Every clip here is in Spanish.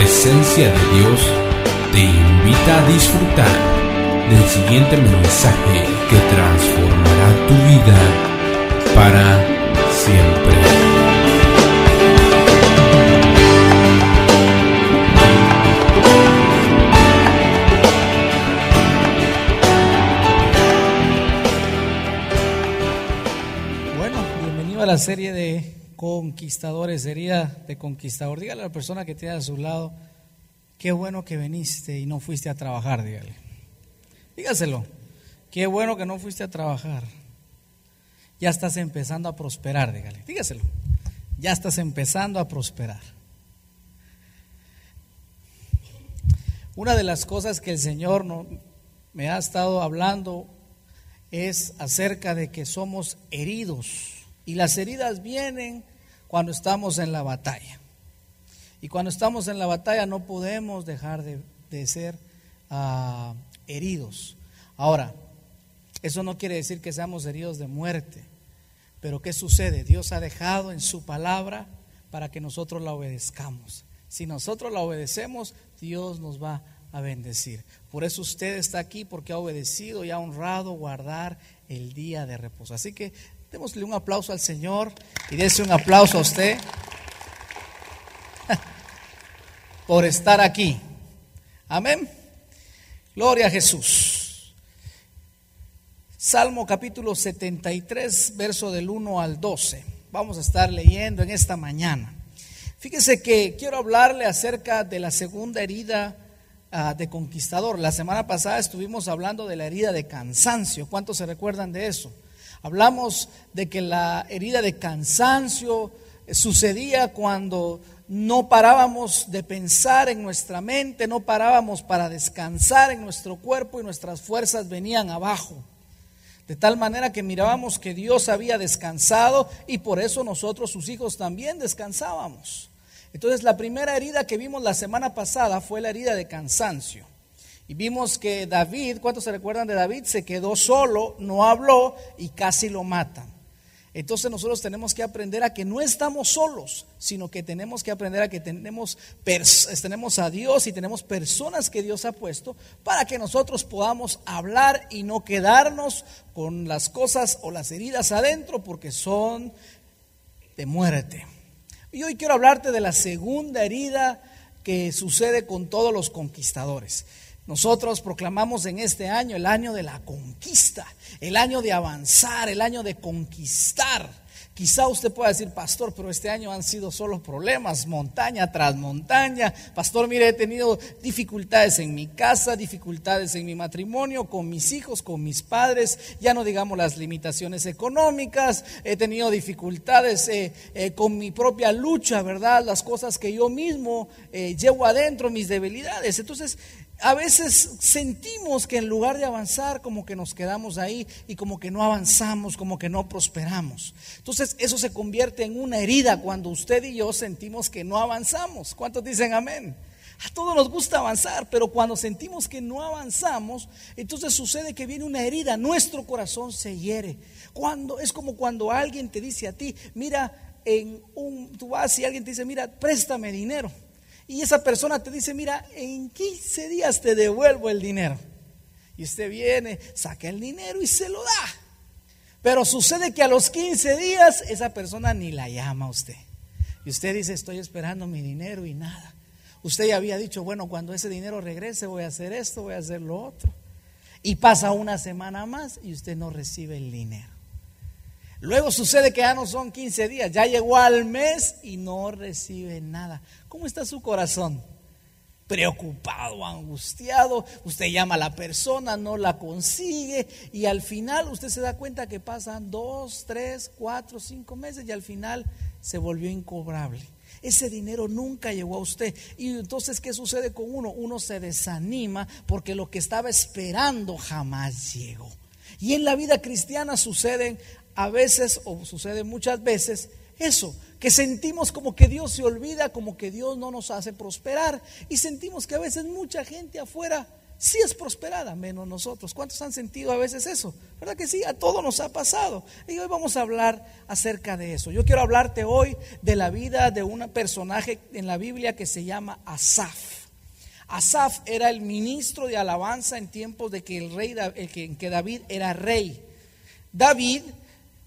presencia de Dios te invita a disfrutar del siguiente mensaje que transformará tu vida para siempre. Bueno, bienvenido a la serie de conquistadores, herida de conquistador. Dígale a la persona que tiene a su lado, qué bueno que viniste y no fuiste a trabajar, dígale. Dígaselo, qué bueno que no fuiste a trabajar. Ya estás empezando a prosperar, dígale. Dígaselo, ya estás empezando a prosperar. Una de las cosas que el Señor no, me ha estado hablando es acerca de que somos heridos. Y las heridas vienen cuando estamos en la batalla. Y cuando estamos en la batalla no podemos dejar de, de ser ah, heridos. Ahora, eso no quiere decir que seamos heridos de muerte. Pero ¿qué sucede? Dios ha dejado en su palabra para que nosotros la obedezcamos. Si nosotros la obedecemos, Dios nos va a bendecir. Por eso usted está aquí porque ha obedecido y ha honrado guardar el día de reposo. Así que démosle un aplauso al Señor y dése un aplauso a usted por estar aquí. Amén. Gloria a Jesús. Salmo capítulo 73, verso del 1 al 12. Vamos a estar leyendo en esta mañana. Fíjese que quiero hablarle acerca de la segunda herida uh, de conquistador. La semana pasada estuvimos hablando de la herida de cansancio. ¿Cuántos se recuerdan de eso? Hablamos de que la herida de cansancio sucedía cuando no parábamos de pensar en nuestra mente, no parábamos para descansar en nuestro cuerpo y nuestras fuerzas venían abajo. De tal manera que mirábamos que Dios había descansado y por eso nosotros, sus hijos, también descansábamos. Entonces la primera herida que vimos la semana pasada fue la herida de cansancio. Y vimos que David, ¿cuántos se recuerdan de David? Se quedó solo, no habló y casi lo matan. Entonces nosotros tenemos que aprender a que no estamos solos, sino que tenemos que aprender a que tenemos, tenemos a Dios y tenemos personas que Dios ha puesto para que nosotros podamos hablar y no quedarnos con las cosas o las heridas adentro porque son de muerte. Y hoy quiero hablarte de la segunda herida que sucede con todos los conquistadores. Nosotros proclamamos en este año el año de la conquista, el año de avanzar, el año de conquistar. Quizá usted pueda decir, pastor, pero este año han sido solo problemas, montaña tras montaña. Pastor, mire, he tenido dificultades en mi casa, dificultades en mi matrimonio, con mis hijos, con mis padres, ya no digamos las limitaciones económicas, he tenido dificultades eh, eh, con mi propia lucha, ¿verdad? Las cosas que yo mismo eh, llevo adentro, mis debilidades. Entonces, a veces sentimos que en lugar de avanzar, como que nos quedamos ahí y como que no avanzamos, como que no prosperamos. Entonces eso se convierte en una herida cuando usted y yo sentimos que no avanzamos. ¿Cuántos dicen amén? A todos nos gusta avanzar, pero cuando sentimos que no avanzamos, entonces sucede que viene una herida, nuestro corazón se hiere. Cuando es como cuando alguien te dice a ti, mira, en un, tú vas y alguien te dice, mira, préstame dinero. Y esa persona te dice, mira, en 15 días te devuelvo el dinero. Y usted viene, saca el dinero y se lo da. Pero sucede que a los 15 días esa persona ni la llama a usted. Y usted dice, estoy esperando mi dinero y nada. Usted ya había dicho, bueno, cuando ese dinero regrese voy a hacer esto, voy a hacer lo otro. Y pasa una semana más y usted no recibe el dinero. Luego sucede que ya no son 15 días, ya llegó al mes y no recibe nada. ¿Cómo está su corazón? Preocupado, angustiado. Usted llama a la persona, no la consigue y al final usted se da cuenta que pasan dos, tres, cuatro, cinco meses y al final se volvió incobrable. Ese dinero nunca llegó a usted. Y entonces, ¿qué sucede con uno? Uno se desanima porque lo que estaba esperando jamás llegó. Y en la vida cristiana suceden a veces, o sucede muchas veces, eso, que sentimos como que Dios se olvida, como que Dios no nos hace prosperar. Y sentimos que a veces mucha gente afuera sí es prosperada, menos nosotros. ¿Cuántos han sentido a veces eso? ¿Verdad que sí? A todos nos ha pasado. Y hoy vamos a hablar acerca de eso. Yo quiero hablarte hoy de la vida de un personaje en la Biblia que se llama Asaf. Asaf era el ministro de alabanza en tiempos de que el rey, que David era rey. David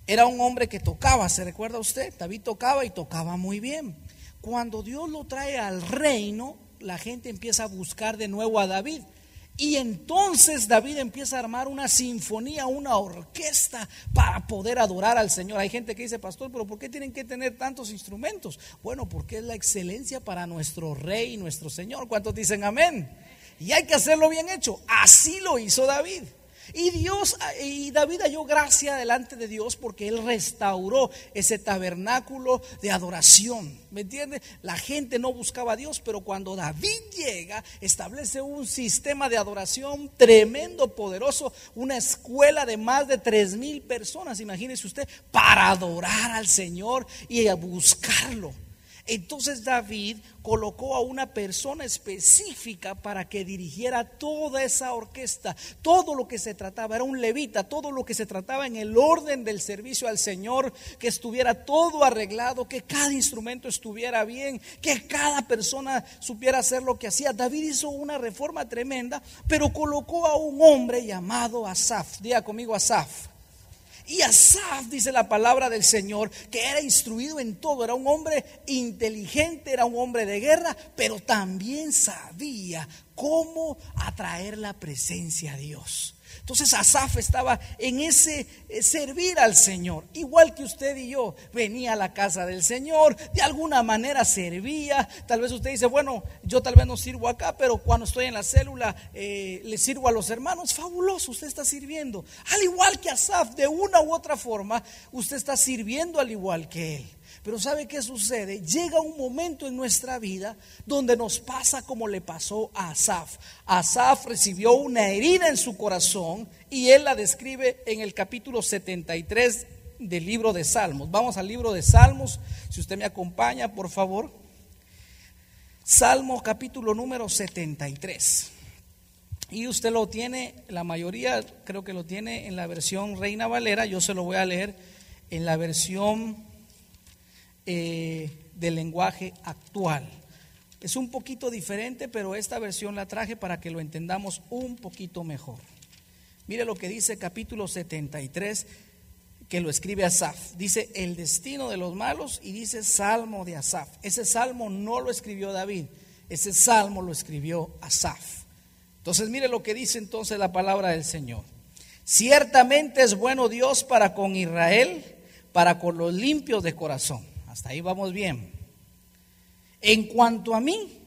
era un hombre que tocaba, ¿se recuerda usted? David tocaba y tocaba muy bien. Cuando Dios lo trae al reino, la gente empieza a buscar de nuevo a David. Y entonces David empieza a armar una sinfonía, una orquesta para poder adorar al Señor. Hay gente que dice, pastor, pero ¿por qué tienen que tener tantos instrumentos? Bueno, porque es la excelencia para nuestro rey nuestro Señor. ¿Cuántos dicen amén? Y hay que hacerlo bien hecho. Así lo hizo David. Y Dios y David halló gracia delante de Dios porque él restauró ese tabernáculo de adoración. ¿Me entiende? La gente no buscaba a Dios, pero cuando David llega, establece un sistema de adoración tremendo, poderoso, una escuela de más de tres mil personas, imagínese usted, para adorar al Señor y a buscarlo. Entonces David colocó a una persona específica para que dirigiera toda esa orquesta, todo lo que se trataba, era un levita, todo lo que se trataba en el orden del servicio al Señor, que estuviera todo arreglado, que cada instrumento estuviera bien, que cada persona supiera hacer lo que hacía. David hizo una reforma tremenda, pero colocó a un hombre llamado Asaf, diga conmigo Asaf. Y Asaf, dice la palabra del Señor, que era instruido en todo, era un hombre inteligente, era un hombre de guerra, pero también sabía cómo atraer la presencia a Dios. Entonces Asaf estaba en ese eh, servir al Señor, igual que usted y yo. Venía a la casa del Señor, de alguna manera servía. Tal vez usted dice, bueno, yo tal vez no sirvo acá, pero cuando estoy en la célula eh, le sirvo a los hermanos. Fabuloso, usted está sirviendo. Al igual que Asaf, de una u otra forma, usted está sirviendo al igual que él. Pero ¿sabe qué sucede? Llega un momento en nuestra vida donde nos pasa como le pasó a Asaf. Asaf recibió una herida en su corazón y él la describe en el capítulo 73 del libro de Salmos. Vamos al libro de Salmos, si usted me acompaña, por favor. Salmo capítulo número 73. Y usted lo tiene, la mayoría creo que lo tiene en la versión Reina Valera, yo se lo voy a leer en la versión eh, del lenguaje actual. Es un poquito diferente, pero esta versión la traje para que lo entendamos un poquito mejor. Mire lo que dice capítulo 73, que lo escribe Asaf. Dice el destino de los malos y dice salmo de Asaf. Ese salmo no lo escribió David, ese salmo lo escribió Asaf. Entonces mire lo que dice entonces la palabra del Señor. Ciertamente es bueno Dios para con Israel, para con los limpios de corazón. Hasta ahí vamos bien. En cuanto a mí,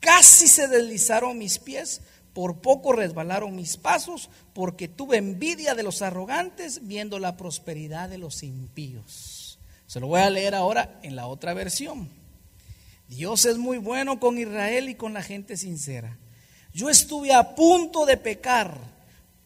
casi se deslizaron mis pies, por poco resbalaron mis pasos, porque tuve envidia de los arrogantes viendo la prosperidad de los impíos. Se lo voy a leer ahora en la otra versión. Dios es muy bueno con Israel y con la gente sincera. Yo estuve a punto de pecar,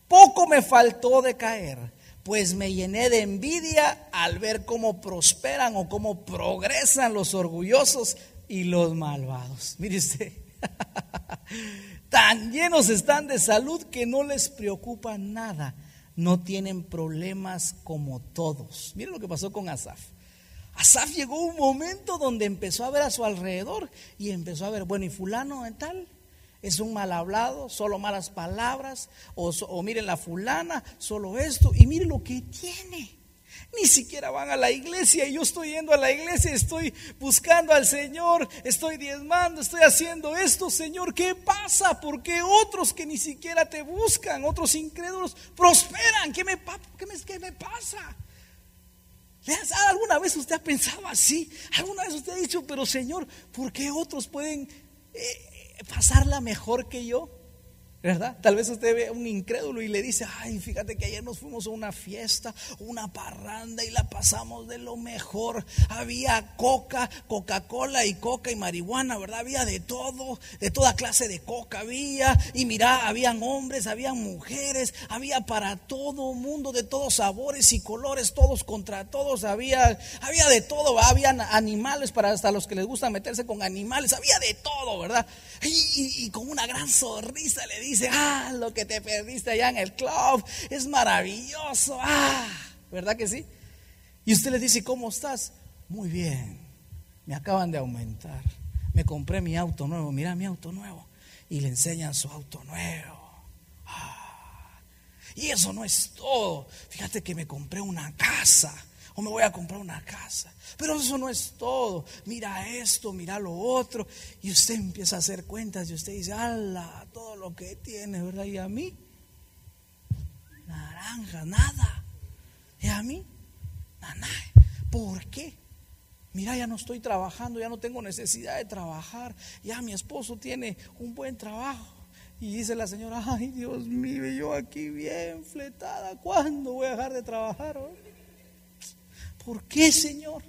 poco me faltó de caer pues me llené de envidia al ver cómo prosperan o cómo progresan los orgullosos y los malvados. Mire tan llenos están de salud que no les preocupa nada. No tienen problemas como todos. Mire lo que pasó con Asaf. Asaf llegó un momento donde empezó a ver a su alrededor y empezó a ver, bueno, y fulano en tal, es un mal hablado, solo malas palabras, o, miren la fulana, solo esto, y miren lo que tiene. Ni siquiera van a la iglesia y yo estoy yendo a la iglesia, estoy buscando al Señor, estoy diezmando, estoy haciendo esto, Señor, ¿qué pasa? ¿Por qué otros que ni siquiera te buscan, otros incrédulos, prosperan? ¿Qué me, qué me, qué me pasa? ¿Alguna vez usted ha pensado así? ¿Alguna vez usted ha dicho, pero Señor, ¿por qué otros pueden... Eh, pasarla mejor que yo. ¿Verdad? Tal vez usted ve a un incrédulo y le dice, ay, fíjate que ayer nos fuimos a una fiesta, una parranda y la pasamos de lo mejor. Había coca, Coca-Cola y coca y marihuana, ¿verdad? Había de todo, de toda clase de coca había. Y mira, habían hombres, habían mujeres, había para todo mundo, de todos sabores y colores, todos contra todos. Había, había de todo, habían animales para hasta los que les gusta meterse con animales, había de todo, ¿verdad? Y, con una gran sonrisa le dice dice, ah, lo que te perdiste allá en el club es maravilloso, ah, ¿verdad que sí? Y usted le dice, ¿cómo estás? Muy bien, me acaban de aumentar, me compré mi auto nuevo, mira mi auto nuevo, y le enseñan su auto nuevo. Ah, y eso no es todo, fíjate que me compré una casa o me voy a comprar una casa. Pero eso no es todo. Mira esto, mira lo otro. Y usted empieza a hacer cuentas y usted dice, ala, todo lo que tiene, ¿verdad? Y a mí, naranja, nada. Y a mí, nada. ¿Por qué? Mira, ya no estoy trabajando, ya no tengo necesidad de trabajar. Ya mi esposo tiene un buen trabajo. Y dice la señora, ay Dios mío, yo aquí bien fletada, ¿cuándo voy a dejar de trabajar? Hoy? ¿Por qué, Señor?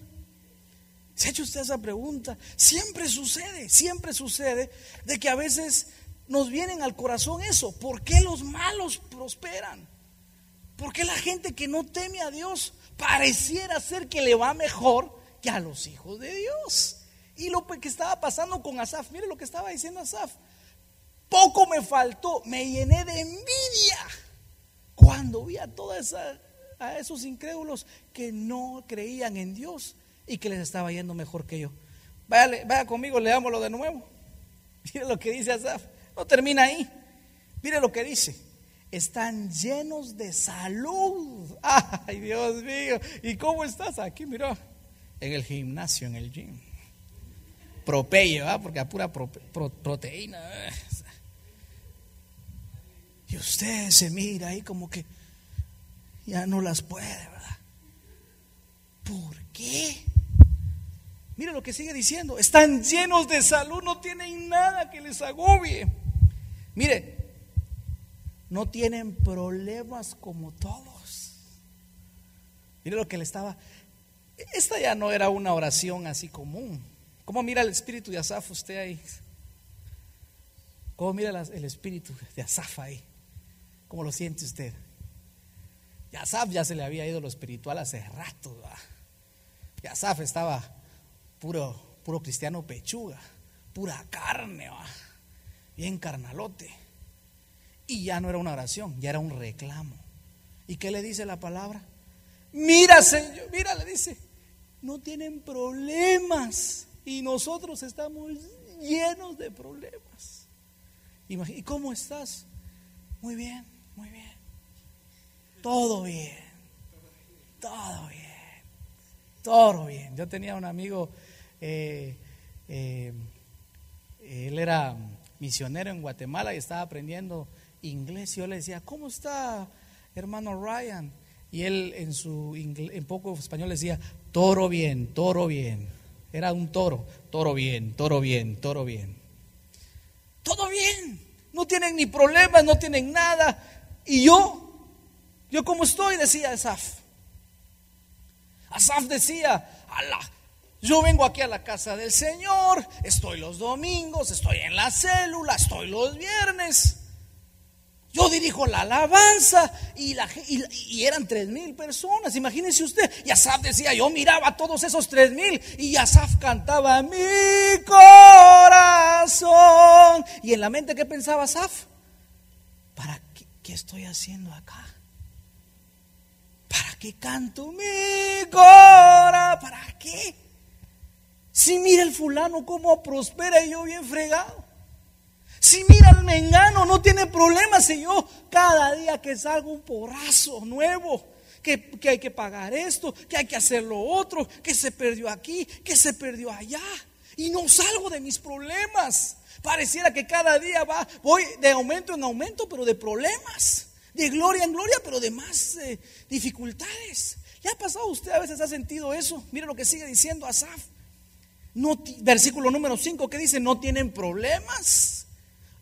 ¿Se ha hecho usted esa pregunta? Siempre sucede, siempre sucede de que a veces nos vienen al corazón eso. ¿Por qué los malos prosperan? ¿Por qué la gente que no teme a Dios pareciera ser que le va mejor que a los hijos de Dios? Y lo que estaba pasando con Asaf, mire lo que estaba diciendo Asaf. Poco me faltó, me llené de envidia cuando vi a toda esa a esos incrédulos que no creían en Dios y que les estaba yendo mejor que yo. Vaya, vaya conmigo, leámoslo de nuevo. Mire lo que dice Asaf. No termina ahí. Mire lo que dice. Están llenos de salud. Ay, Dios mío. ¿Y cómo estás aquí? Mira, en el gimnasio, en el gym. Propello, porque a pura proteína. Y usted se mira ahí como que ya no las puede, ¿verdad? ¿Por qué? Mira lo que sigue diciendo. Están llenos de salud, no tienen nada que les agobie. Mire, no tienen problemas como todos. Mire lo que le estaba... Esta ya no era una oración así común. ¿Cómo mira el espíritu de Asaf usted ahí? ¿Cómo mira el espíritu de Asaf ahí? ¿Cómo lo siente usted? Asaf ya se le había ido lo espiritual hace rato. Y Asaf estaba puro, puro cristiano pechuga, pura carne, bien carnalote. Y ya no era una oración, ya era un reclamo. ¿Y qué le dice la palabra? Mira, Señor, mira, le dice, no tienen problemas y nosotros estamos llenos de problemas. ¿Y cómo estás? Muy bien, muy bien. Todo bien. Todo bien. Todo bien. Yo tenía un amigo, eh, eh, él era misionero en Guatemala y estaba aprendiendo inglés. Y yo le decía, ¿cómo está, hermano Ryan? Y él en su en poco español decía, toro bien, toro bien. Era un toro, toro bien, toro bien, toro bien. Todo bien. No tienen ni problemas, no tienen nada. Y yo yo como estoy, decía Asaf. Asaf decía, Alá, yo vengo aquí a la casa del Señor, estoy los domingos, estoy en la célula, estoy los viernes. Yo dirijo la alabanza y, eran tres mil personas. Imagínense usted. Y Asaf decía, yo miraba a todos esos tres mil y Asaf cantaba mi corazón. Y en la mente, ¿qué pensaba Asaf? ¿Para qué estoy haciendo acá? ¿Para qué canto mi cora? ¿Para qué? Si mira el fulano cómo prospera y yo bien fregado. Si mira el mengano, no tiene problemas y yo cada día que salgo un porrazo nuevo, que, que, hay que pagar esto, que hay que hacer lo otro, que se perdió aquí, que se perdió allá. Y no salgo de mis problemas. Pareciera que cada día va, voy de aumento en aumento, pero de problemas de gloria en gloria, pero de más eh, dificultades. ¿Le ha pasado usted a veces ha sentido eso? Mire lo que sigue diciendo Asaf. No, versículo número 5 que dice, no tienen problemas,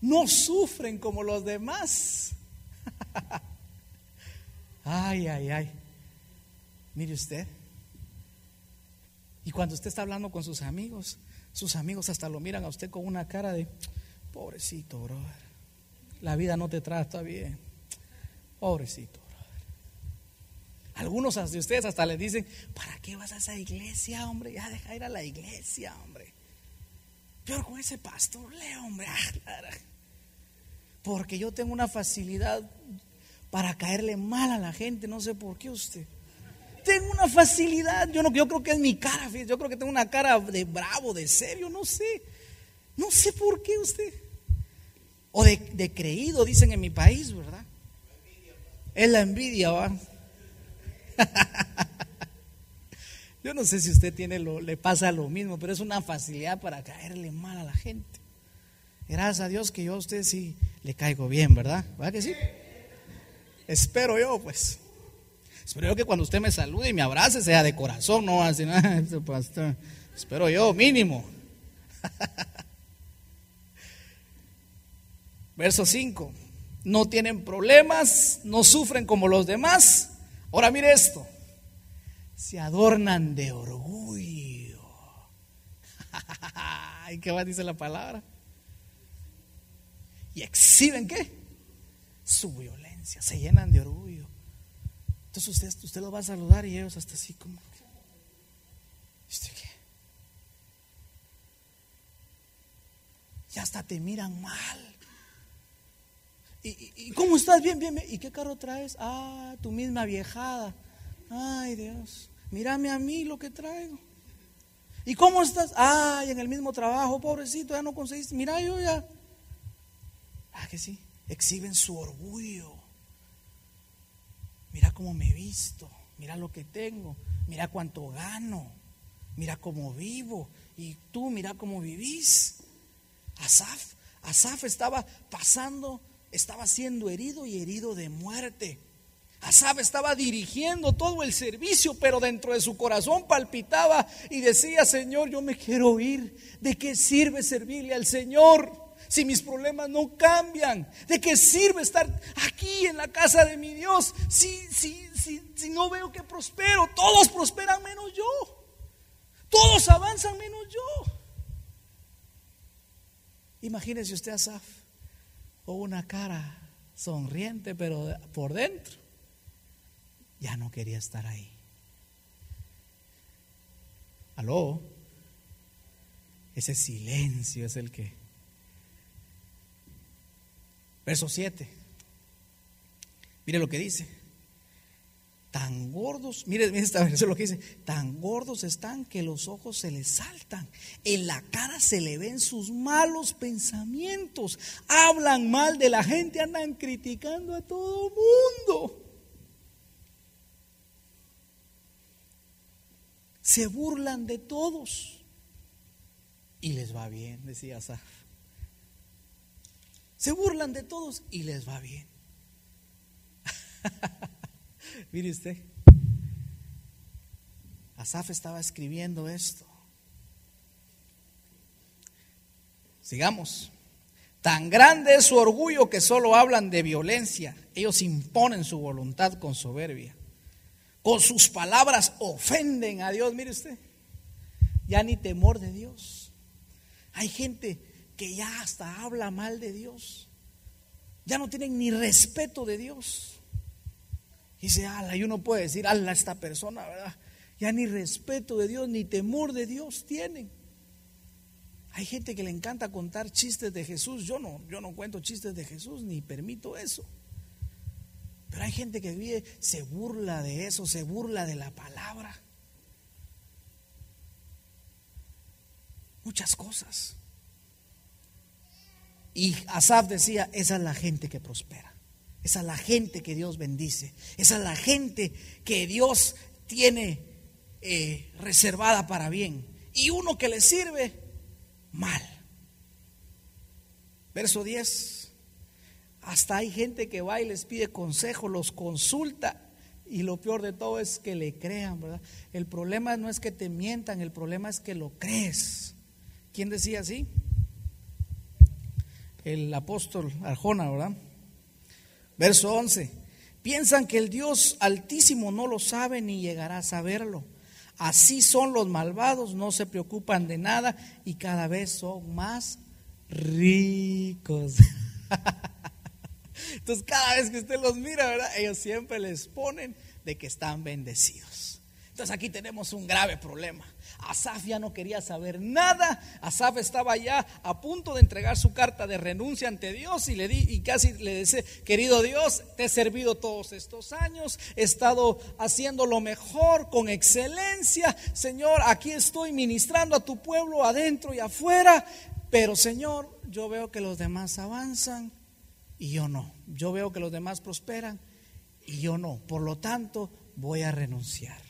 no sufren como los demás. ay, ay, ay. Mire usted. Y cuando usted está hablando con sus amigos, sus amigos hasta lo miran a usted con una cara de, pobrecito, brother. La vida no te trata bien. Pobrecito. Algunos de ustedes hasta le dicen, ¿para qué vas a esa iglesia, hombre? Ya deja ir a la iglesia, hombre. Pero con ese pastor, le hombre. Ah, Porque yo tengo una facilidad para caerle mal a la gente, no sé por qué usted. Tengo una facilidad, yo, no, yo creo que es mi cara, yo creo que tengo una cara de bravo, de serio, no sé. No sé por qué usted. O de, de creído, dicen en mi país, ¿verdad? Es la envidia, va. Yo no sé si usted tiene lo, le pasa lo mismo, pero es una facilidad para caerle mal a la gente. Gracias a Dios que yo a usted sí le caigo bien, ¿verdad? ¿Verdad que sí? Espero yo, pues. Espero yo que cuando usted me salude y me abrace sea de corazón, no así, pastor. Espero yo, mínimo. Verso 5. No tienen problemas, no sufren como los demás. Ahora mire esto se adornan de orgullo. ¿Y qué más dice la palabra? ¿Y exhiben qué? Su violencia, se llenan de orgullo. Entonces usted, usted lo va a saludar y ellos hasta así como... ¿Usted qué? Y hasta te miran mal. ¿Y, cómo estás? Bien, bien, bien. ¿Y qué carro traes? Ah, tu misma viejada. Ay, Dios, mírame a mí lo que traigo. ¿Y cómo estás? Ay, en el mismo trabajo, pobrecito, ya no conseguiste. Mira, yo ya. Ah, que sí. Exhiben su orgullo. Mira cómo me he visto. Mira lo que tengo. Mira cuánto gano. Mira cómo vivo. Y tú, mira cómo vivís. Asaf, Asaf estaba pasando, estaba siendo herido y herido de muerte. Asab estaba dirigiendo todo el servicio, pero dentro de su corazón palpitaba y decía, Señor, yo me quiero ir. ¿De qué sirve servirle al Señor si mis problemas no cambian? ¿De qué sirve estar aquí en la casa de mi Dios si, si, si, si no veo que prospero? Todos prosperan menos yo. Todos avanzan menos yo. Imagínese usted a con una cara sonriente, pero por dentro ya no quería estar ahí. Aló, ese silencio es el que... Verso 7. Mire lo que dice. Tan gordos, mire, mire esta versión lo que dice, tan gordos están que los ojos se les saltan, en la cara se le ven sus malos pensamientos, hablan mal de la gente, andan criticando a todo mundo. se burlan de todos y les va bien, decía Asaf. Se burlan de todos y les va bien. Mire usted, Asaf estaba escribiendo esto. Sigamos. Tan grande es su orgullo que solo hablan de violencia. Ellos imponen su voluntad con soberbia con sus palabras ofenden a Dios. Mire usted, ya ni temor de Dios. Hay gente que ya hasta habla mal de Dios. Ya no tienen ni respeto de Dios. Y dice, ala, y uno puede decir, ala, esta persona, ¿verdad? Ya ni respeto de Dios, ni temor de Dios tienen. Hay gente que le encanta contar chistes de Jesús. Yo no, yo no cuento chistes de Jesús, ni permito eso. Pero hay gente que vive, se burla de eso, se burla de la palabra. Muchas cosas. Y Asaf decía, esa es la gente que prospera. Es la gente que Dios bendice. Es la gente que Dios tiene eh, reservada para bien. Y uno que le sirve, mal. Verso 10. Hasta hay gente que va y les pide consejo, los consulta y lo peor de todo es que le crean, ¿verdad? El problema no es que te mientan, el problema es que lo crees. ¿Quién decía así? El apóstol Arjona, ¿verdad? Verso 11. Piensan que el Dios altísimo no lo sabe ni llegará a saberlo. Así son los malvados, no se preocupan de nada y cada vez son más ricos. Entonces cada vez que usted los mira, ¿verdad? Ellos siempre les ponen de que están bendecidos. Entonces aquí tenemos un grave problema. Asaf ya no quería saber nada. Asaf estaba ya a punto de entregar su carta de renuncia ante Dios y le di y casi le dice, "Querido Dios, te he servido todos estos años, he estado haciendo lo mejor con excelencia. Señor, aquí estoy ministrando a tu pueblo adentro y afuera, pero Señor, yo veo que los demás avanzan y yo no. Yo veo que los demás prosperan y yo no. Por lo tanto, voy a renunciar."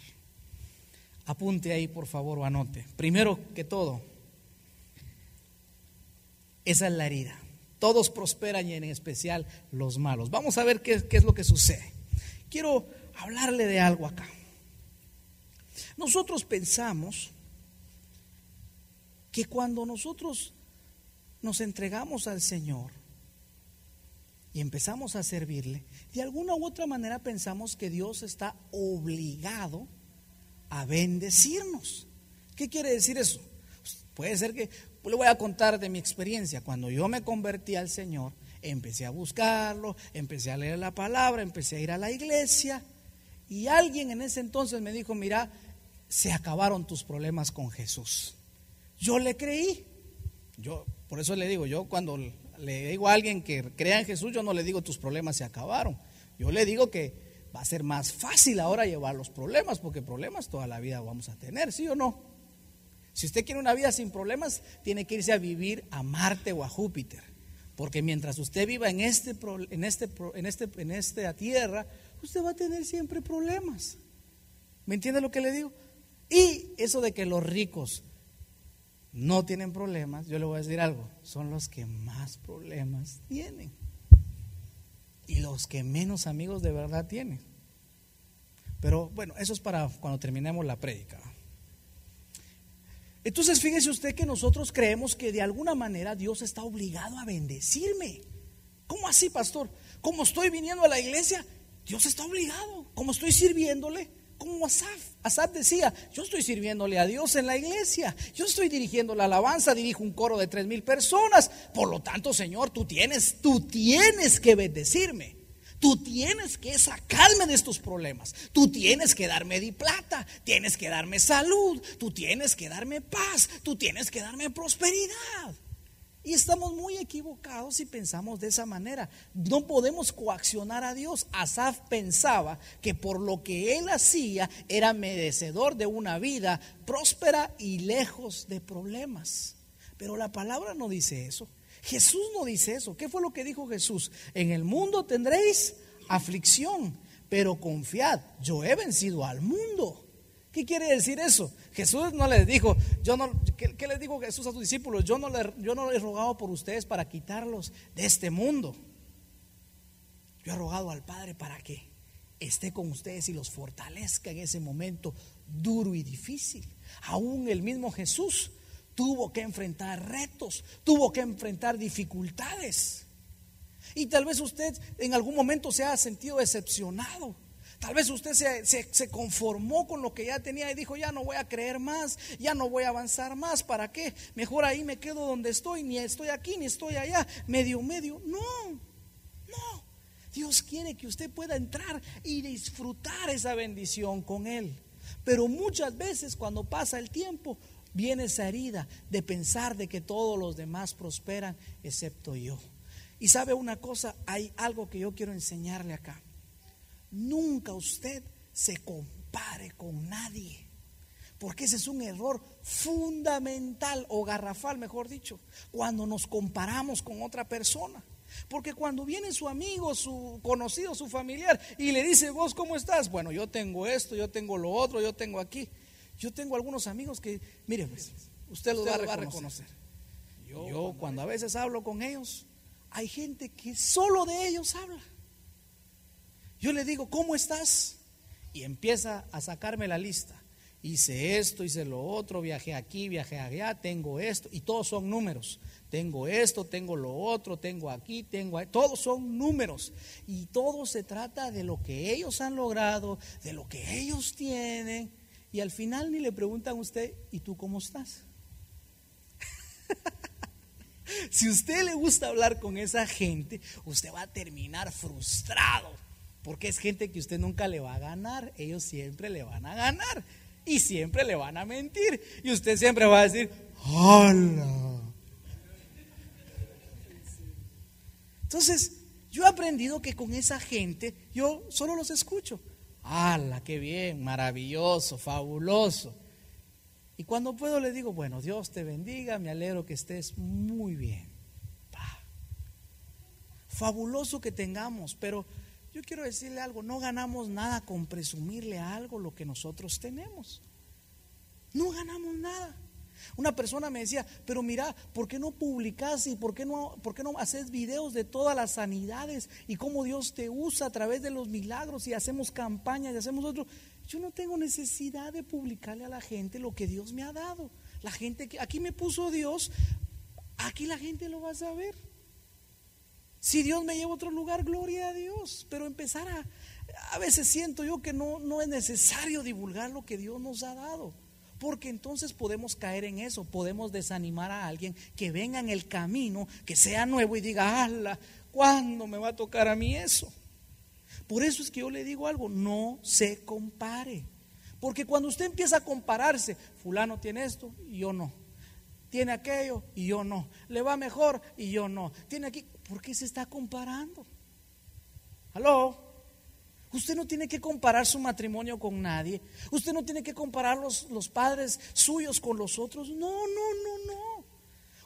Apunte ahí, por favor, o anote. Primero que todo, esa es la herida. Todos prosperan y en especial los malos. Vamos a ver qué, es lo que sucede. Quiero hablarle de algo acá. Nosotros pensamos que cuando nosotros nos entregamos al Señor y empezamos a servirle, de alguna u otra manera pensamos que Dios está obligado a bendecirnos. ¿Qué quiere decir eso? Puede ser que pues le voy a contar de mi experiencia. Cuando yo me convertí al Señor, empecé a buscarlo, empecé a leer la palabra, empecé a ir a la iglesia y alguien en ese entonces me dijo, mira, se acabaron tus problemas con Jesús. Yo le creí. Yo, por eso le digo, yo cuando le digo a alguien que crea en Jesús, yo no le digo tus problemas se acabaron. Yo le digo que va a ser más fácil ahora llevar los problemas, porque problemas toda la vida vamos a tener, ¿sí o no? Si usted quiere una vida sin problemas, tiene que irse a vivir a Marte o a Júpiter. Porque mientras usted viva en este, en este, en este, en esta tierra, usted va a tener siempre problemas. ¿Me entiende lo que le digo? Y eso de que los ricos no tienen problemas, yo le voy a decir algo, son los que más problemas tienen y los que menos amigos de verdad tienen. Pero bueno, eso es para cuando terminemos la prédica. Entonces fíjese usted que nosotros creemos que de alguna manera Dios está obligado a bendecirme. ¿Cómo así, pastor? Como estoy viniendo a la iglesia, Dios está obligado. Como estoy sirviéndole, como Asaf. Asaf decía, yo estoy sirviéndole a Dios en la iglesia, yo estoy dirigiendo la alabanza, dirijo un coro de tres mil personas. Por lo tanto, Señor, tú tienes, tú tienes que bendecirme. Tú tienes que sacarme de estos problemas. Tú tienes que darme di plata, tienes que darme salud, tú tienes que darme paz, tú tienes que darme prosperidad. Y estamos muy equivocados si pensamos de esa manera. No podemos coaccionar a Dios. Asaf pensaba que por lo que él hacía era merecedor de una vida próspera y lejos de problemas. Pero la palabra no dice eso. Jesús no dice eso. ¿Qué fue lo que dijo Jesús? En el mundo tendréis aflicción, pero confiad, yo he vencido al mundo. ¿Qué quiere decir eso? Jesús no les dijo, yo no, ¿qué, qué les dijo Jesús a sus discípulos? Yo no, le, yo no he rogado por ustedes para quitarlos de este mundo. Yo he rogado al Padre para que esté con ustedes y los fortalezca en ese momento duro y difícil. Aún el mismo Jesús tuvo que enfrentar retos, tuvo que enfrentar dificultades. Y tal vez usted en algún momento se ha sentido decepcionado. Tal vez usted se, se, conformó con lo que ya tenía y dijo, ya no voy a creer más, ya no voy a avanzar más, ¿para qué? Mejor ahí me quedo donde estoy, ni estoy aquí, ni estoy allá, medio, medio. No, no. Dios quiere que usted pueda entrar y disfrutar esa bendición con Él. Pero muchas veces cuando pasa el tiempo, viene esa herida de pensar de que todos los demás prosperan excepto yo. Y sabe una cosa, hay algo que yo quiero enseñarle acá. Nunca usted se compare con nadie. Porque ese es un error fundamental o garrafal, mejor dicho, cuando nos comparamos con otra persona. Porque cuando viene su amigo, su conocido, su familiar y le dice, vos, ¿cómo estás? Bueno, yo tengo esto, yo tengo lo otro, yo tengo aquí. Yo tengo algunos amigos que, mire, pues, usted los va, a reconocer. Yo, yo cuando a veces hablo con ellos, hay gente que solo de ellos habla. Yo le digo, ¿cómo estás? Y empieza a sacarme la lista. Hice esto, hice lo otro, viajé aquí, viajé allá, tengo esto, y todos son números. Tengo esto, tengo lo otro, tengo aquí, tengo ahí. Todos son números. Y todo se trata de lo que ellos han logrado, de lo que ellos tienen. Y al final ni le preguntan a usted, ¿y tú cómo estás? si usted le gusta hablar con esa gente, usted va a terminar frustrado Porque es gente que usted nunca le va a ganar. Ellos siempre le van a ganar. Y siempre le van a mentir. Y usted siempre va a decir, ¡Hola! Entonces, yo he aprendido que con esa gente yo solo los escucho. ¡Hala, qué bien! Maravilloso, fabuloso. Y cuando puedo le digo, bueno, Dios te bendiga, me alegro que estés muy bien. Fabuloso que tengamos, pero yo quiero decirle algo, no ganamos nada con presumirle algo lo que nosotros tenemos. No ganamos nada. Una persona me decía, pero mira, ¿por qué no publicas y por qué no, por qué no haces videos de todas las sanidades y cómo Dios te usa a través de los milagros y hacemos campañas y hacemos otro? Yo no tengo necesidad de publicarle a la gente lo que Dios me ha dado. La gente que aquí me puso Dios, aquí la gente lo va a saber. Si Dios me lleva a otro lugar, gloria a Dios. Pero empezar a, a veces siento yo que no, no es necesario divulgar lo que Dios nos ha dado. Porque entonces podemos caer en eso, podemos desanimar a alguien que venga en el camino, que sea nuevo y diga, ala, ¿cuándo me va a tocar a mí eso? Por eso es que yo le digo algo, no se compare. Porque cuando usted empieza a compararse, fulano tiene esto y yo no. Tiene aquello y yo no. Le va mejor y yo no. Tiene aquí, ¿por qué se está comparando? ¿Aló? Usted no tiene que comparar su matrimonio con nadie. Usted no tiene que comparar los, los padres suyos con los otros. No, no, no, no.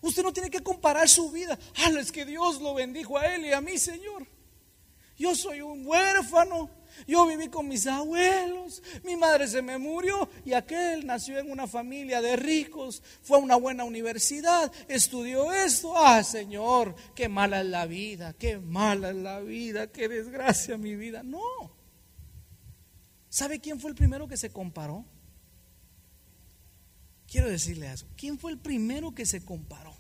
Usted no tiene que comparar su vida. Ah, es que Dios lo bendijo a él y a mí, Señor. Yo soy un huérfano. Yo viví con mis abuelos. Mi madre se me murió y aquel nació en una familia de ricos. Fue a una buena universidad. Estudió esto. Ah, Señor, qué mala es la vida. Qué mala es la vida. Qué desgracia mi vida. No. ¿Sabe quién fue el primero que se comparó? Quiero decirle eso. ¿Quién fue el primero que se comparó?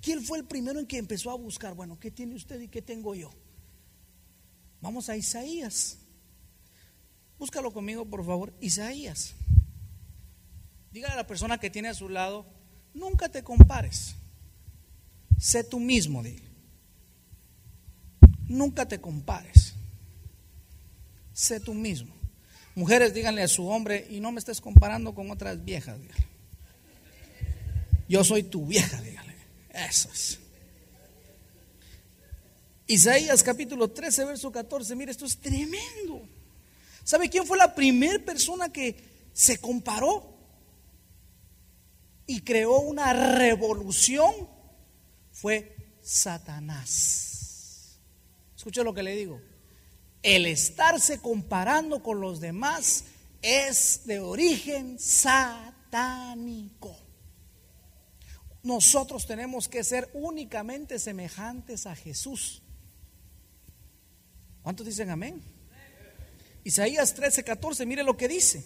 ¿Quién fue el primero en que empezó a buscar? Bueno, ¿qué tiene usted y qué tengo yo? Vamos a Isaías. Búscalo conmigo, por favor. Isaías. Dígale a la persona que tiene a su lado, nunca te compares. Sé tú mismo, dile. Nunca te compares. Sé tú mismo. Mujeres, díganle a su hombre, y no me estés comparando con otras viejas, dígale. Yo soy tu vieja, dígale. Eso es. Isaías capítulo 13, verso 14. Mire, esto es tremendo. ¿Sabe quién fue la primera persona que se comparó y creó una revolución? Fue Satanás. Escuche lo que le digo. El estarse comparando con los demás es de origen satánico. Nosotros tenemos que ser únicamente semejantes a Jesús. ¿Cuántos dicen amén? Isaías 13, 14, mire lo que dice.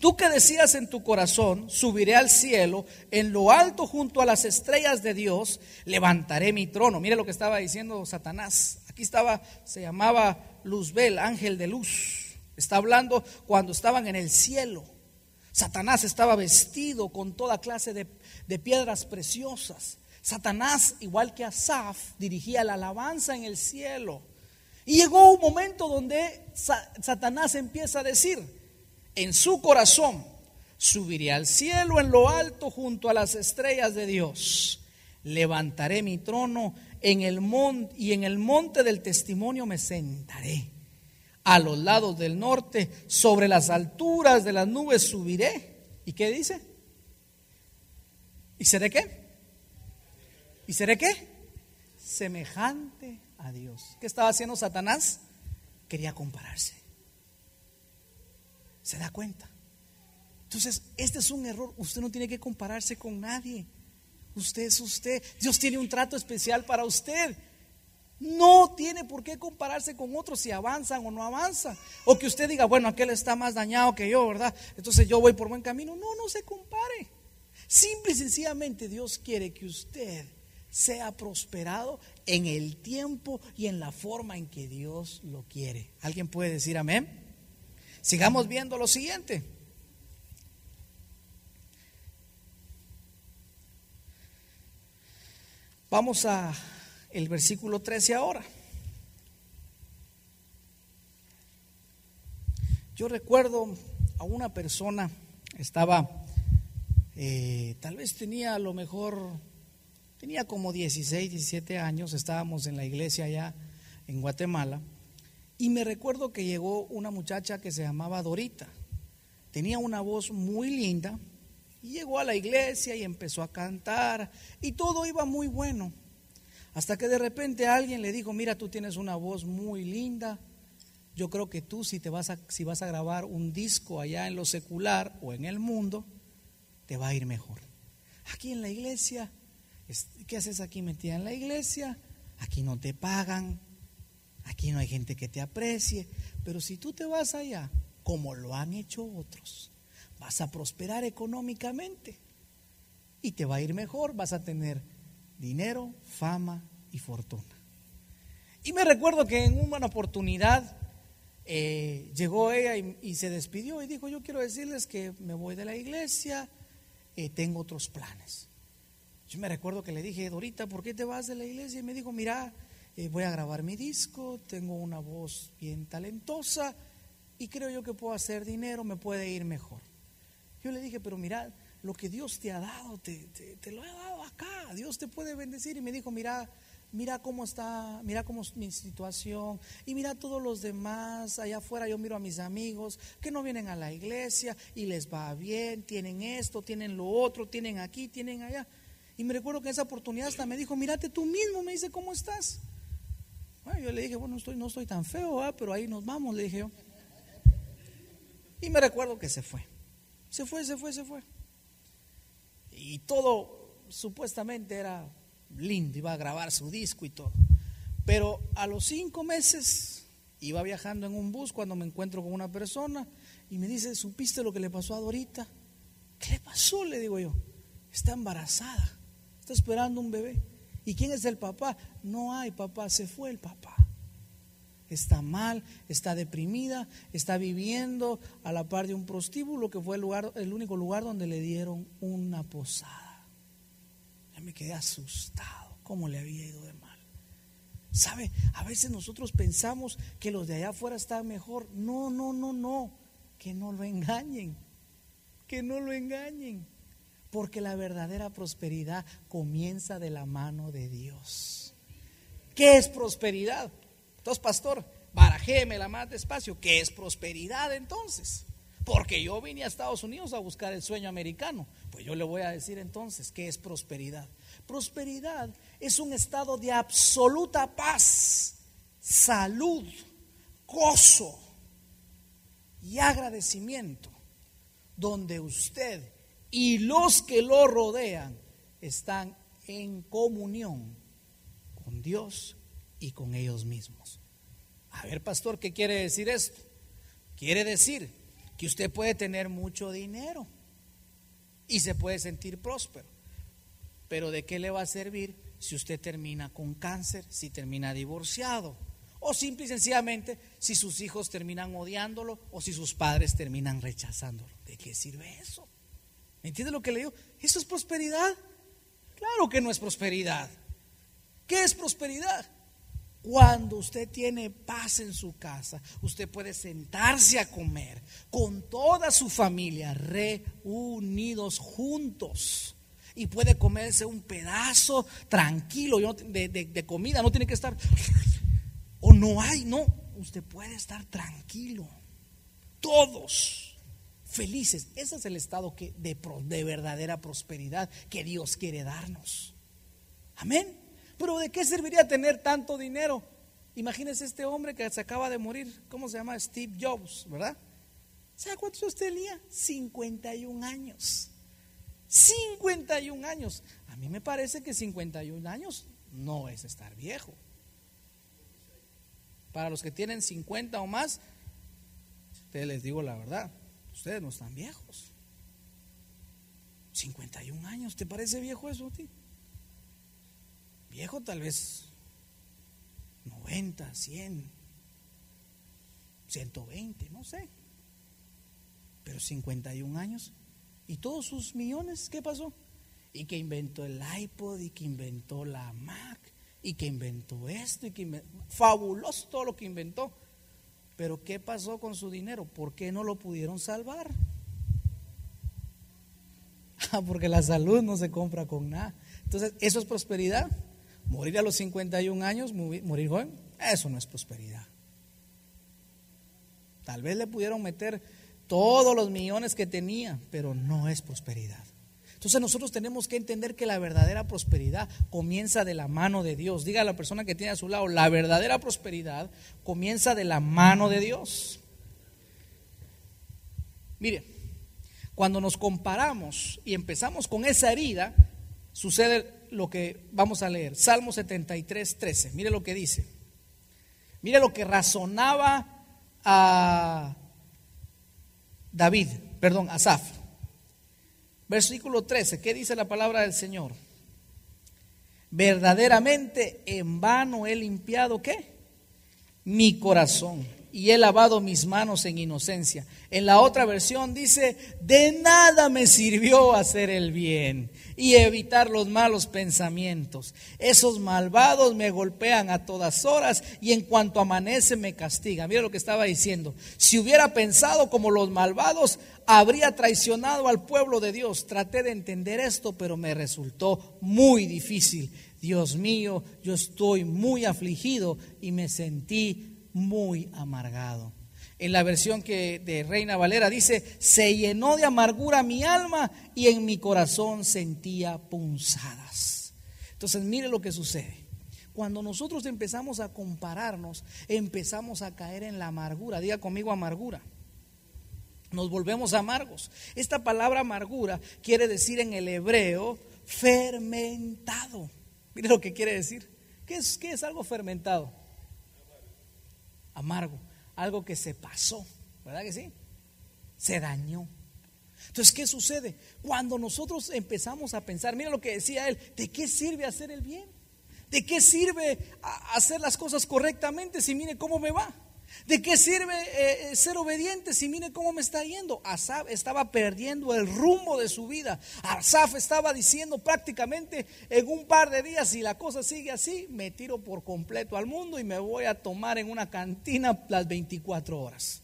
Tú que decías en tu corazón, subiré al cielo, en lo alto junto a las estrellas de Dios, levantaré mi trono. Mire lo que estaba diciendo Satanás. Aquí estaba, se llamaba Luzbel, ángel de luz. Está hablando cuando estaban en el cielo. Satanás estaba vestido con toda clase de, de piedras preciosas. Satanás, igual que Asaf, dirigía la alabanza en el cielo. Y llegó un momento donde Satanás empieza a decir en su corazón, subiré al cielo en lo alto junto a las estrellas de Dios. Levantaré mi trono en el monte y en el monte del testimonio me sentaré. A los lados del norte, sobre las alturas de las nubes subiré. ¿Y qué dice? ¿Y seré qué? ¿Y seré qué? Semejante a Dios. ¿Qué estaba haciendo Satanás? Quería compararse. ¿Se da cuenta? Entonces, este es un error. Usted no tiene que compararse con nadie. Usted es usted. Dios tiene un trato especial para usted. No tiene por qué compararse con otros si avanzan o no avanzan. O que usted diga, bueno, aquel está más dañado que yo, ¿verdad? Entonces yo voy por buen camino. No, no se compare. Simple y sencillamente Dios quiere que usted sea prosperado en el tiempo y en la forma en que Dios lo quiere. ¿Alguien puede decir amén? Sigamos viendo lo siguiente. Vamos a el versículo 13 ahora. Yo recuerdo a una persona, estaba, eh, tal vez tenía a lo mejor tenía como 16, 17 años, estábamos en la iglesia allá en Guatemala, y me recuerdo que llegó una muchacha que se llamaba Dorita, tenía una voz muy linda, y llegó a la iglesia y empezó a cantar, y todo iba muy bueno. Hasta que de repente alguien le dijo, mira, tú tienes una voz muy linda, yo creo que tú si te vas a, si vas a grabar un disco allá en lo secular o en el mundo, te va a ir mejor. Aquí en la iglesia, ¿qué haces aquí metida en la iglesia? Aquí no te pagan, aquí no hay gente que te aprecie, pero si tú te vas allá, como lo han hecho otros, vas a prosperar económicamente y te va a ir mejor, vas a tener dinero, fama y fortuna. Y me recuerdo que en una oportunidad eh, llegó ella y, se despidió y dijo, yo quiero decirles que me voy de la iglesia, eh, tengo otros planes. Yo me recuerdo que le dije, Dorita, ¿por qué te vas de la iglesia? Y me dijo, mira, eh, voy a grabar mi disco, tengo una voz bien talentosa y creo yo que puedo hacer dinero, me puede ir mejor. Yo le dije, pero mira, lo que Dios te ha dado, te, lo ha dado acá, Dios te puede bendecir. Y me dijo, mira, mira cómo está, mira cómo es mi situación y mira todos los demás allá afuera, yo miro a mis amigos que no vienen a la iglesia y les va bien, tienen esto, tienen lo otro, tienen aquí, tienen allá. Y me recuerdo que en esa oportunidad hasta me dijo, mírate tú mismo, me dice, ¿cómo estás? Bueno, yo le dije, bueno, estoy, no estoy tan feo, pero ahí nos vamos, le dije yo. Y me recuerdo que se fue. Se fue, se fue, se fue. Y todo supuestamente era lindo, iba a grabar su disco y todo. Pero a los cinco meses iba viajando en un bus cuando me encuentro con una persona y me dice, ¿supiste lo que le pasó a Dorita? ¿Qué le pasó? Le digo yo. Está embarazada, está esperando un bebé. ¿Y quién es el papá? No hay papá, se fue el papá. Está mal, está deprimida, está viviendo a la par de un prostíbulo que fue el, lugar, el único lugar donde le dieron una posada me quedé asustado. ¿Cómo le había ido de mal? ¿Sabe? A veces nosotros pensamos que los de allá afuera están mejor. No, no, no, no. Que no lo engañen. Que no lo engañen. Porque la verdadera prosperidad comienza de la mano de Dios. ¿Qué es prosperidad? Entonces, pastor, barajéme la más despacio. ¿Qué es prosperidad entonces? Porque yo vine a Estados Unidos a buscar el sueño americano. Pues yo le voy a decir entonces qué es prosperidad. Prosperidad es un estado de absoluta paz, salud, gozo y agradecimiento, donde usted y los que lo rodean están en comunión con Dios y con ellos mismos. A ver, pastor, ¿qué quiere decir esto? Quiere decir que usted puede tener mucho dinero y se puede sentir próspero. Pero ¿de qué le va a servir si usted termina con cáncer, si termina divorciado? O simple y sencillamente si sus hijos terminan odiándolo o si sus padres terminan rechazándolo. ¿De qué sirve eso? ¿Me entiende lo que le digo? ¿Eso es prosperidad? Claro que no es prosperidad. ¿Qué es prosperidad? Cuando usted tiene paz en su casa, usted puede sentarse a comer con toda su familia, reunidos juntos. Y puede comerse un pedazo tranquilo de, comida, no tiene que estar... O no hay, no, usted puede estar tranquilo. Todos felices. Ese es el estado que, de, de verdadera prosperidad que Dios quiere darnos. Amén. Pero ¿de qué serviría tener tanto dinero? Imagínese este hombre que se acaba de morir, ¿cómo se llama? Steve Jobs, ¿verdad? ¿Sabe cuántos usted tenía? 51 años. 51 años. A mí me parece que 51 años no es estar viejo. Para los que tienen 50 o más, ustedes les digo la verdad, ustedes no están viejos. 51 años, ¿te parece viejo eso a ti? Viejo tal vez 90, 100, 120, no sé. Pero 51 años. ¿Y todos sus millones qué pasó? Y que inventó el iPod y que inventó la Mac y que inventó esto y que inventó, fabuloso todo lo que inventó. Pero ¿qué pasó con su dinero? ¿Por qué no lo pudieron salvar? Ah, porque la salud no se compra con nada. Entonces, ¿eso es prosperidad? Morir a los 51 años, morir joven, eso no es prosperidad. Tal vez le pudieron meter todos los millones que tenía, pero no es prosperidad. Entonces nosotros tenemos que entender que la verdadera prosperidad comienza de la mano de Dios. Diga a la persona que tiene a su lado, la verdadera prosperidad comienza de la mano de Dios. Mire, cuando nos comparamos y empezamos con esa herida, sucede lo que vamos a leer. Salmo 73, 13. Mire lo que dice. Mire lo que razonaba a David, perdón, Asaf. Versículo 13, ¿qué dice la palabra del Señor? Verdaderamente en vano he limpiado qué? Mi corazón y he lavado mis manos en inocencia. En la otra versión dice, de nada me sirvió hacer el bien y evitar los malos pensamientos. Esos malvados me golpean a todas horas y en cuanto amanece me castigan. Mira lo que estaba diciendo. Si hubiera pensado como los malvados, habría traicionado al pueblo de Dios. Traté de entender esto, pero me resultó muy difícil. Dios mío, yo estoy muy afligido y me sentí muy amargado. En la versión que de Reina Valera dice, se llenó de amargura mi alma y en mi corazón sentía punzadas. Entonces, mire lo que sucede. Cuando nosotros empezamos a compararnos, empezamos a caer en la amargura. Diga conmigo amargura. Nos volvemos amargos. Esta palabra amargura quiere decir en el hebreo fermentado. Mire lo que quiere decir. ¿Qué es, qué es algo fermentado? Amargo algo que se pasó, ¿verdad que sí? Se dañó. Entonces, ¿qué sucede? Cuando nosotros empezamos a pensar, mira lo que decía él, ¿de qué sirve hacer el bien? ¿De qué sirve hacer las cosas correctamente si mire cómo me va? ¿De qué sirve eh, eh, ser obediente si mire cómo me está yendo? Asaf estaba perdiendo el rumbo de su vida. Asaf estaba diciendo prácticamente en un par de días, si la cosa sigue así, me tiro por completo al mundo y me voy a tomar en una cantina las 24 horas.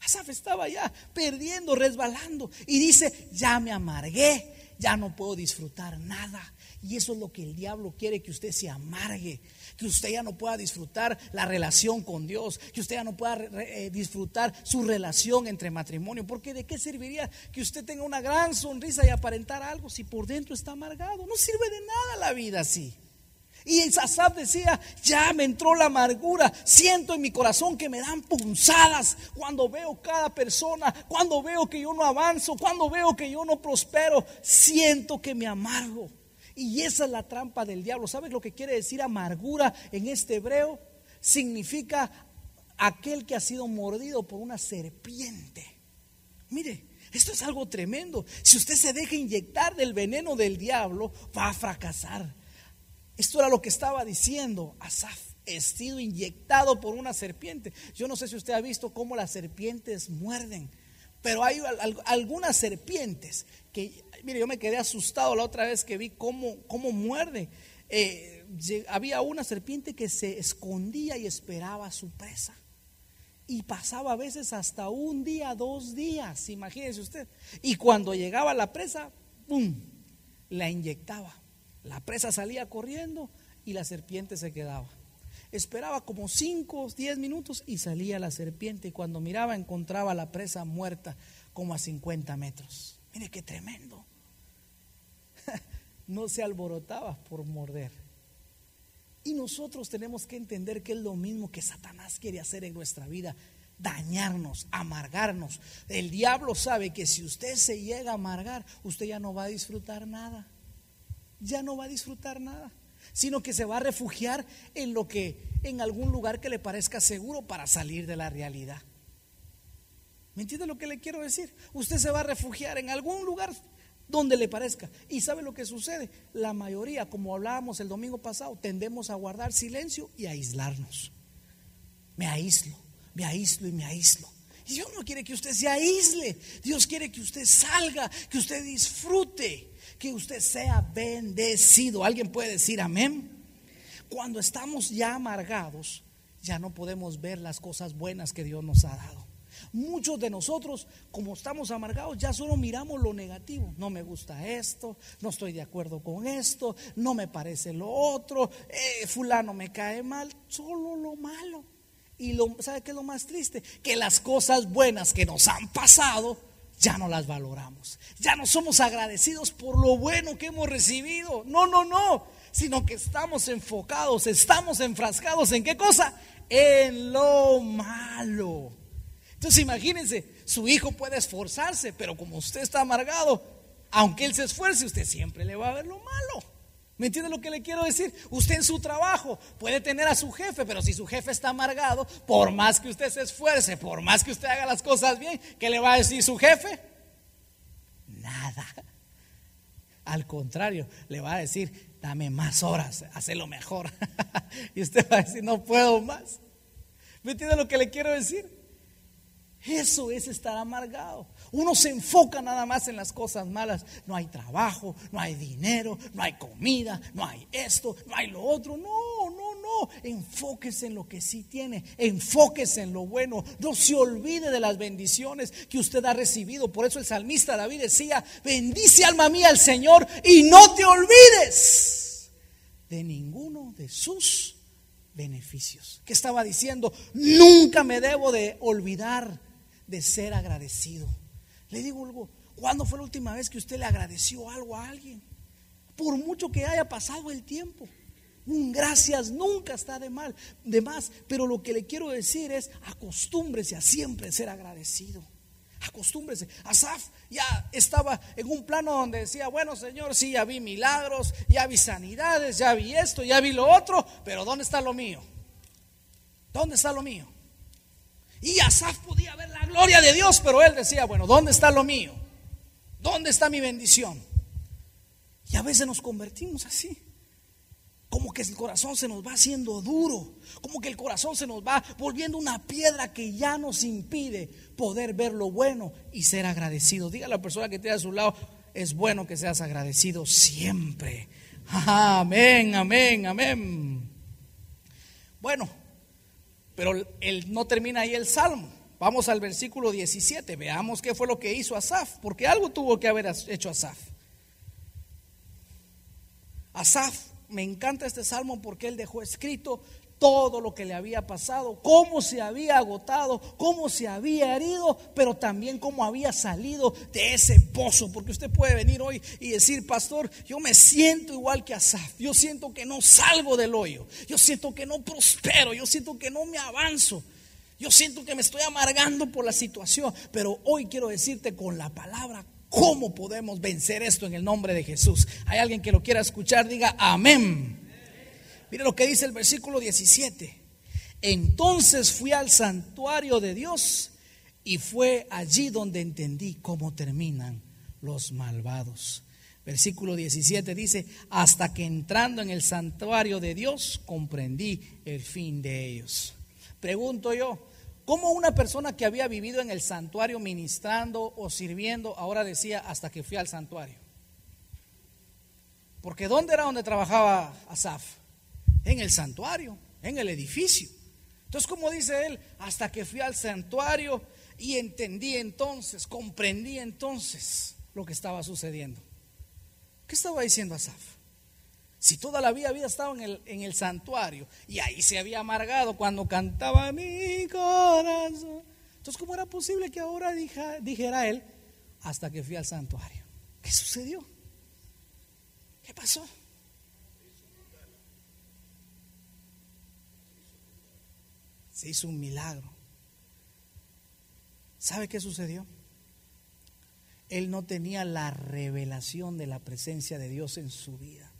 Asaf estaba ya perdiendo, resbalando y dice, ya me amargué, ya no puedo disfrutar nada. Y eso es lo que el diablo quiere que usted se amargue que usted ya no pueda disfrutar la relación con Dios, que usted ya no pueda eh, disfrutar su relación entre matrimonio. Porque de qué serviría que usted tenga una gran sonrisa y aparentar algo si por dentro está amargado? No sirve de nada la vida así. Y Asaf decía, ya me entró la amargura, siento en mi corazón que me dan punzadas cuando veo cada persona, cuando veo que yo no avanzo, cuando veo que yo no prospero, siento que me amargo. Y esa es la trampa del diablo. ¿Sabes lo que quiere decir amargura en este hebreo? Significa aquel que ha sido mordido por una serpiente. Mire, esto es algo tremendo. Si usted se deja inyectar del veneno del diablo, va a fracasar. Esto era lo que estaba diciendo Asaf. He sido inyectado por una serpiente. Yo no sé si usted ha visto cómo las serpientes muerden, pero hay algunas serpientes que Mire, yo me quedé asustado la otra vez que vi cómo, cómo muerde. Eh, había una serpiente que se escondía y esperaba a su presa. Y pasaba a veces hasta un día, dos días, imagínese usted. Y cuando llegaba la presa, ¡pum! La inyectaba. La presa salía corriendo y la serpiente se quedaba. Esperaba como cinco o diez minutos y salía la serpiente. Y cuando miraba, encontraba la presa muerta como a 50 metros. Mire qué tremendo no se alborotaba por morder. Y nosotros tenemos que entender que es lo mismo que Satanás quiere hacer en nuestra vida, dañarnos, amargarnos. El diablo sabe que si usted se llega a amargar, usted ya no va a disfrutar nada. Ya no va a disfrutar nada, sino que se va a refugiar en lo que en algún lugar que le parezca seguro para salir de la realidad. ¿Me entiende lo que le quiero decir? Usted se va a refugiar en algún lugar donde le parezca. ¿Y sabe lo que sucede? La mayoría, como hablábamos el domingo pasado, tendemos a guardar silencio y a aislarnos. Me aíslo, me aíslo y me aíslo. Y Dios no quiere que usted se aísle. Dios quiere que usted salga, que usted disfrute, que usted sea bendecido. ¿Alguien puede decir amén? Cuando estamos ya amargados, ya no podemos ver las cosas buenas que Dios nos ha dado. Muchos de nosotros, como estamos amargados, ya solo miramos lo negativo. No me gusta esto, no estoy de acuerdo con esto, no me parece lo otro, eh, fulano me cae mal, solo lo malo. Y lo, ¿sabe qué es lo más triste? Que las cosas buenas que nos han pasado ya no las valoramos. Ya no somos agradecidos por lo bueno que hemos recibido. No, no, no. Sino que estamos enfocados, estamos enfrascados en qué cosa? En lo malo. Entonces imagínense, su hijo puede esforzarse, pero como usted está amargado, aunque él se esfuerce, usted siempre le va a ver lo malo. ¿Me entiende lo que le quiero decir? Usted en su trabajo puede tener a su jefe, pero si su jefe está amargado, por más que usted se esfuerce, por más que usted haga las cosas bien, ¿qué le va a decir su jefe? Nada. Al contrario, le va a decir, dame más horas, hazlo mejor. y usted va a decir, no puedo más. ¿Me entiende lo que le quiero decir? Eso es estar amargado. Uno se enfoca nada más en las cosas malas. No hay trabajo, no hay dinero, no hay comida, no hay esto, no hay lo otro. No, no, no. Enfóquese en lo que sí tiene. Enfóquese en lo bueno. No se olvide de las bendiciones que usted ha recibido. Por eso el salmista David decía, bendice alma mía al Señor y no te olvides de ninguno de sus beneficios. Que estaba diciendo, nunca me debo de olvidar de ser agradecido. Le digo algo, ¿cuándo fue la última vez que usted le agradeció algo a alguien? Por mucho que haya pasado el tiempo. Un gracias nunca está de mal, de más, pero lo que le quiero decir es acostúmbrese a siempre ser agradecido. Acostúmbrese. Asaf ya estaba en un plano donde decía, bueno Señor, sí, ya vi milagros, ya vi sanidades, ya vi esto, ya vi lo otro, pero ¿dónde está lo mío? ¿Dónde está lo mío? Y Asaf podía ver la gloria de Dios, pero él decía, bueno, ¿dónde está lo mío? ¿Dónde está mi bendición? Y a veces nos convertimos así. Como que el corazón se nos va haciendo duro, como que el corazón se nos va volviendo una piedra que ya nos impide poder ver lo bueno y ser agradecido. Diga a la persona que tiene a su lado, es bueno que seas agradecido siempre. Amén, amén, amén. Bueno, pero él no termina ahí el salmo. Vamos al versículo 17. Veamos qué fue lo que hizo Asaf, porque algo tuvo que haber hecho Asaf. Asaf, me encanta este salmo porque él dejó escrito todo lo que le había pasado, cómo se había agotado, cómo se había herido, pero también cómo había salido de ese pozo. Porque usted puede venir hoy y decir, pastor, yo me siento igual que Asaf, yo siento que no salgo del hoyo, yo siento que no prospero, yo siento que no me avanzo. Yo siento que me estoy amargando por la situación, pero hoy quiero decirte con la palabra cómo podemos vencer esto en el nombre de Jesús. Hay alguien que lo quiera escuchar, diga amén. Mire lo que dice el versículo 17. Entonces fui al santuario de Dios y fue allí donde entendí cómo terminan los malvados. Versículo 17 dice, hasta que entrando en el santuario de Dios comprendí el fin de ellos. Pregunto yo, ¿cómo una persona que había vivido en el santuario ministrando o sirviendo ahora decía hasta que fui al santuario? Porque ¿dónde era donde trabajaba Asaf? En el santuario, en el edificio. Entonces, como dice él, hasta que fui al santuario y entendí entonces, comprendí entonces lo que estaba sucediendo. ¿Qué estaba diciendo Asaf? Si toda la vida había estado en el, en el santuario y ahí se había amargado cuando cantaba mi corazón. Entonces, ¿cómo era posible que ahora dijera él hasta que fui al santuario? ¿Qué sucedió? ¿Qué pasó? Se hizo un milagro. ¿Sabe qué sucedió? Él no tenía la revelación de la presencia de Dios en su vida.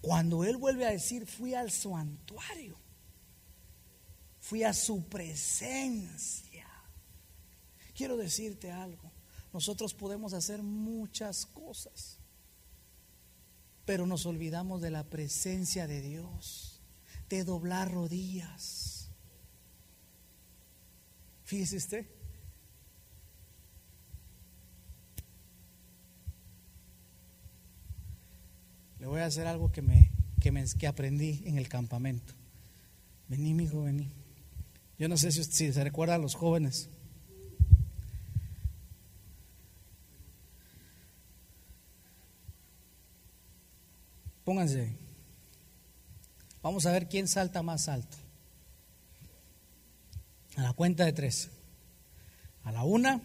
Cuando él vuelve a decir, fui al santuario, fui a su presencia. Quiero decirte algo, nosotros podemos hacer muchas cosas, pero nos olvidamos de la presencia de Dios, de doblar rodillas Fíjese usted. Le voy a hacer algo que, me, que, me, que aprendí en el campamento. Vení, mi hijo, vení. Yo no sé si, si se recuerda a los jóvenes. Pónganse. Vamos a ver quién salta más alto. A la cuenta de tres. A la una,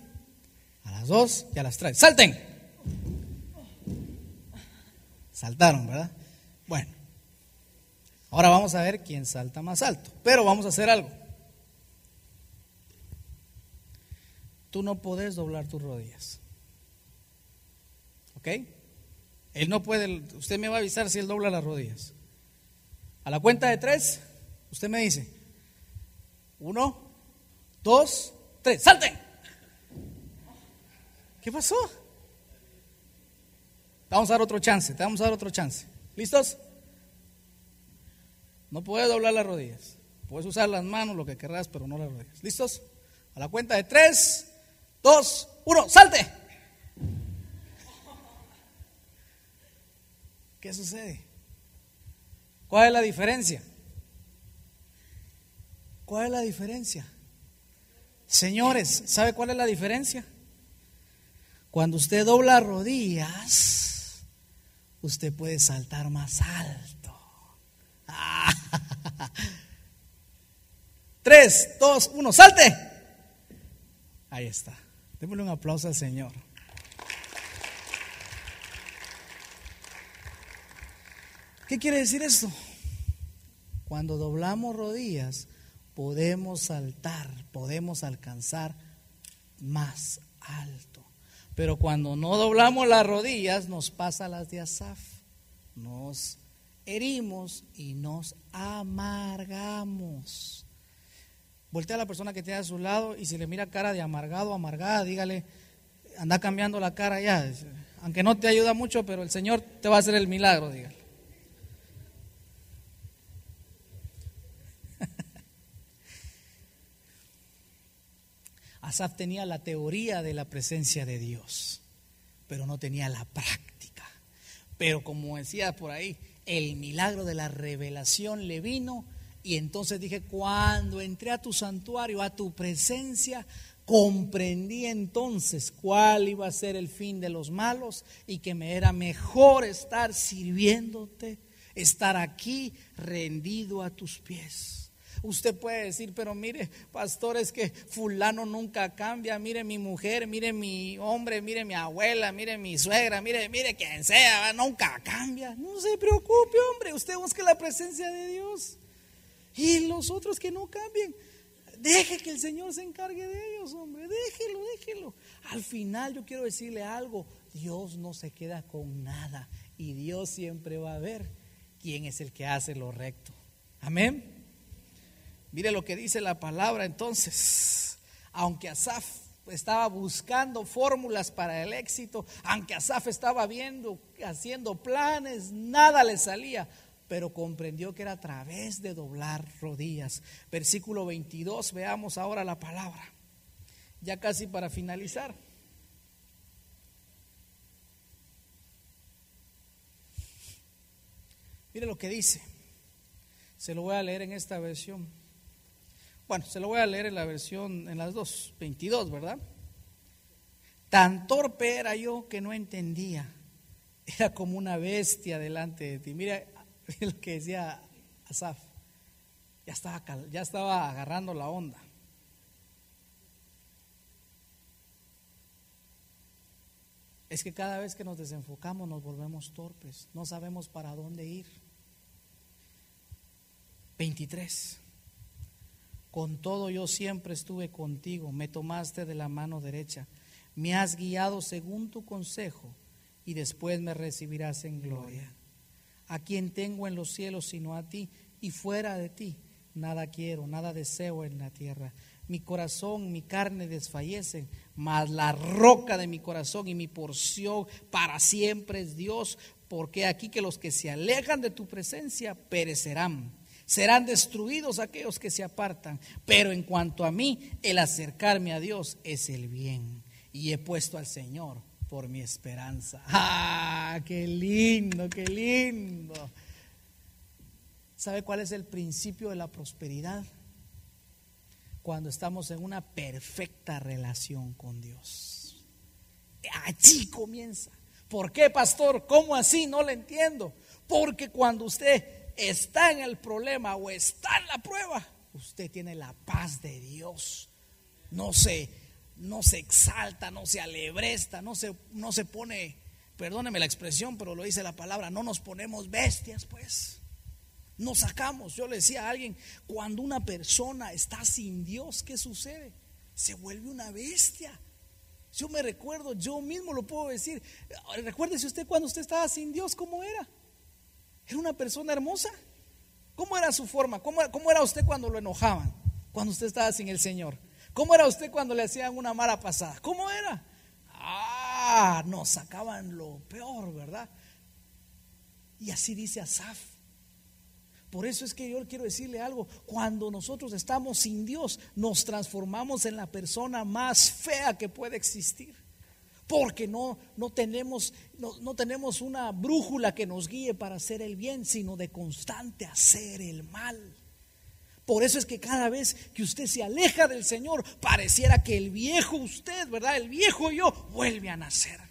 a las dos y a las tres. ¡Salten! Saltaron, ¿verdad? Bueno. Ahora vamos a ver quién salta más alto. Pero vamos a hacer algo. Tú no puedes doblar tus rodillas. ¿Ok? Él no puede, usted me va a avisar si él dobla las rodillas. A la cuenta de tres, usted me dice, uno, dos, tres, salten. ¿Qué pasó? Te vamos a dar otro chance, te vamos a dar otro chance. ¿Listos? No puedes doblar las rodillas. Puedes usar las manos, lo que querrás, pero no las rodillas. ¿Listos? A la cuenta de tres, dos, uno, salte. ¿Qué sucede? ¿Cuál es la diferencia? ¿Cuál es la diferencia? Señores, ¿sabe cuál es la diferencia? Cuando usted dobla rodillas, usted puede saltar más alto. Tres, dos, uno, salte. Ahí está. Démosle un aplauso al Señor. ¿Qué quiere decir esto? Cuando doblamos rodillas, podemos saltar, podemos alcanzar más alto. Pero cuando no doblamos las rodillas, nos pasa las de Asaf. Nos herimos y nos amargamos. Voltea a la persona que tiene a su lado y si le mira cara de amargado, amargada, dígale, anda cambiando la cara ya. Aunque no te ayuda mucho, pero el Señor te va a hacer el milagro, dígale. Asaf tenía la teoría de la presencia de Dios, pero no tenía la práctica. Pero como decía por ahí, el milagro de la revelación le vino y entonces dije, cuando entré a tu santuario, a tu presencia, comprendí entonces cuál iba a ser el fin de los malos y que me era mejor estar sirviéndote, estar aquí rendido a tus pies. Usted puede decir, pero mire, pastor, es que fulano nunca cambia. Mire mi mujer, mire mi hombre, mire mi abuela, mire mi suegra, mire, mire quien sea, nunca cambia. No se preocupe, hombre, usted busque la presencia de Dios. Y los otros que no cambien, deje que el Señor se encargue de ellos, hombre, déjelo, déjelo. Al final yo quiero decirle algo, Dios no se queda con nada y Dios siempre va a ver quién es el que hace lo recto. Amén. Mire lo que dice la palabra entonces. Aunque Asaf estaba buscando fórmulas para el éxito, aunque Asaf estaba viendo, haciendo planes, nada le salía, pero comprendió que era a través de doblar rodillas. Versículo 22, veamos ahora la palabra. Ya casi para finalizar. Mire lo que dice. Se lo voy a leer en esta versión. Bueno, se lo voy a leer en la versión, en las dos, 22, ¿verdad? Tan torpe era yo que no entendía. Era como una bestia delante de ti. Mira, lo que decía Asaf. Ya estaba, ya estaba agarrando la onda. Es que cada vez que nos desenfocamos nos volvemos torpes. No sabemos para dónde ir. 23. Con todo yo siempre estuve contigo, me tomaste de la mano derecha, me has guiado según tu consejo y después me recibirás en gloria. A quien tengo en los cielos sino a ti y fuera de ti, nada quiero, nada deseo en la tierra. Mi corazón, mi carne desfallecen, mas la roca de mi corazón y mi porción para siempre es Dios, porque aquí que los que se alejan de tu presencia perecerán serán destruidos aquellos que se apartan. Pero en cuanto a mí, el acercarme a Dios es el bien. Y he puesto al Señor por mi esperanza. ¡Ah, qué lindo, qué lindo! ¿Sabe cuál es el principio de la prosperidad? Cuando estamos en una perfecta relación con Dios. Allí comienza. ¿Por qué, pastor? ¿Cómo así? No le entiendo. Porque cuando usted está en el problema o está en la prueba, usted tiene la paz de Dios. No se, no se exalta, no se alebresta, no se, no se pone, perdóneme la expresión, pero lo dice la palabra, no nos ponemos bestias, pues. Nos sacamos. Yo le decía a alguien, cuando una persona está sin Dios, ¿qué sucede? Se vuelve una bestia. Yo me recuerdo, yo mismo lo puedo decir. Recuérdese usted cuando usted estaba sin Dios, ¿cómo era? ¿Era una persona hermosa? ¿Cómo era su forma? ¿Cómo, ¿Cómo, era usted cuando lo enojaban? Cuando usted estaba sin el Señor. ¿Cómo era usted cuando le hacían una mala pasada? ¿Cómo era? Ah, nos sacaban lo peor, ¿verdad? Y así dice Asaf. Por eso es que yo quiero decirle algo, cuando nosotros estamos sin Dios, nos transformamos en la persona más fea que puede existir. Porque no, no, tenemos, no, no tenemos una brújula que nos guíe para hacer el bien, sino de constante hacer el mal. Por eso es que cada vez que usted se aleja del Señor, pareciera que el viejo usted, ¿verdad? El viejo yo vuelve a nacer.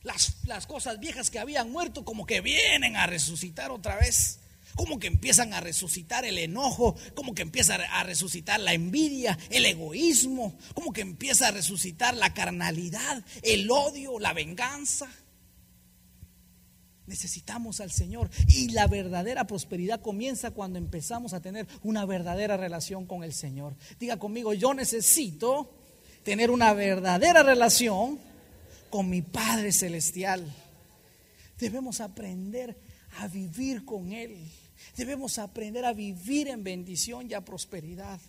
Las, las cosas viejas que habían muerto como que vienen a resucitar otra vez como que empiezan a resucitar el enojo, como que empieza a resucitar la envidia, el egoísmo, como que empieza a resucitar la carnalidad, el odio, la venganza. Necesitamos al Señor y la verdadera prosperidad comienza cuando empezamos a tener una verdadera relación con el Señor. Diga conmigo, yo necesito tener una verdadera relación con mi Padre Celestial. Debemos aprender a vivir con Él. Debemos aprender a vivir en bendición y a prosperidad.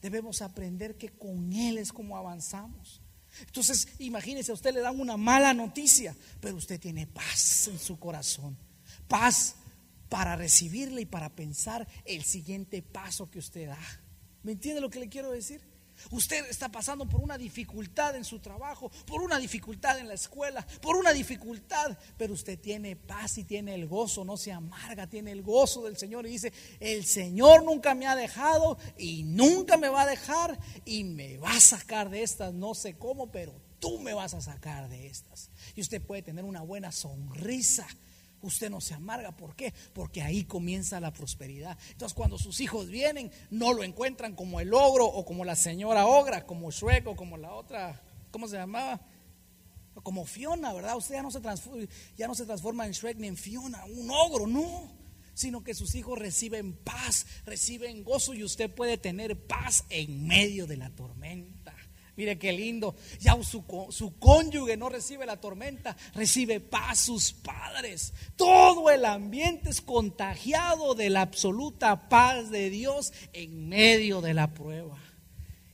Debemos aprender que con Él es como avanzamos. Entonces, imagínese, a usted le dan una mala noticia, pero usted tiene paz en su corazón. Paz para recibirle y para pensar el siguiente paso que usted da. ¿Me entiende lo que le quiero decir? Usted está pasando por una dificultad en su trabajo, por una dificultad en la escuela, por una dificultad, pero usted tiene paz y tiene el gozo, no se amarga, tiene el gozo del Señor y dice, el Señor nunca me ha dejado y nunca me va a dejar y me va a sacar de estas, no sé cómo, pero tú me vas a sacar de estas. Y usted puede tener una buena sonrisa usted no se amarga. ¿Por qué? Porque ahí comienza la prosperidad. Entonces cuando sus hijos vienen, no lo encuentran como el ogro o como la señora ogra, como Shrek o como la otra, ¿cómo se llamaba? Como Fiona, ¿verdad? Usted ya no se transforma, ya no se transforma en Shrek ni en Fiona, un ogro, no. Sino que sus hijos reciben paz, reciben gozo y usted puede tener paz en medio de la tormenta. Mire qué lindo. Ya su, su, cónyuge no recibe la tormenta, recibe paz sus padres. Todo el ambiente es contagiado de la absoluta paz de Dios en medio de la prueba.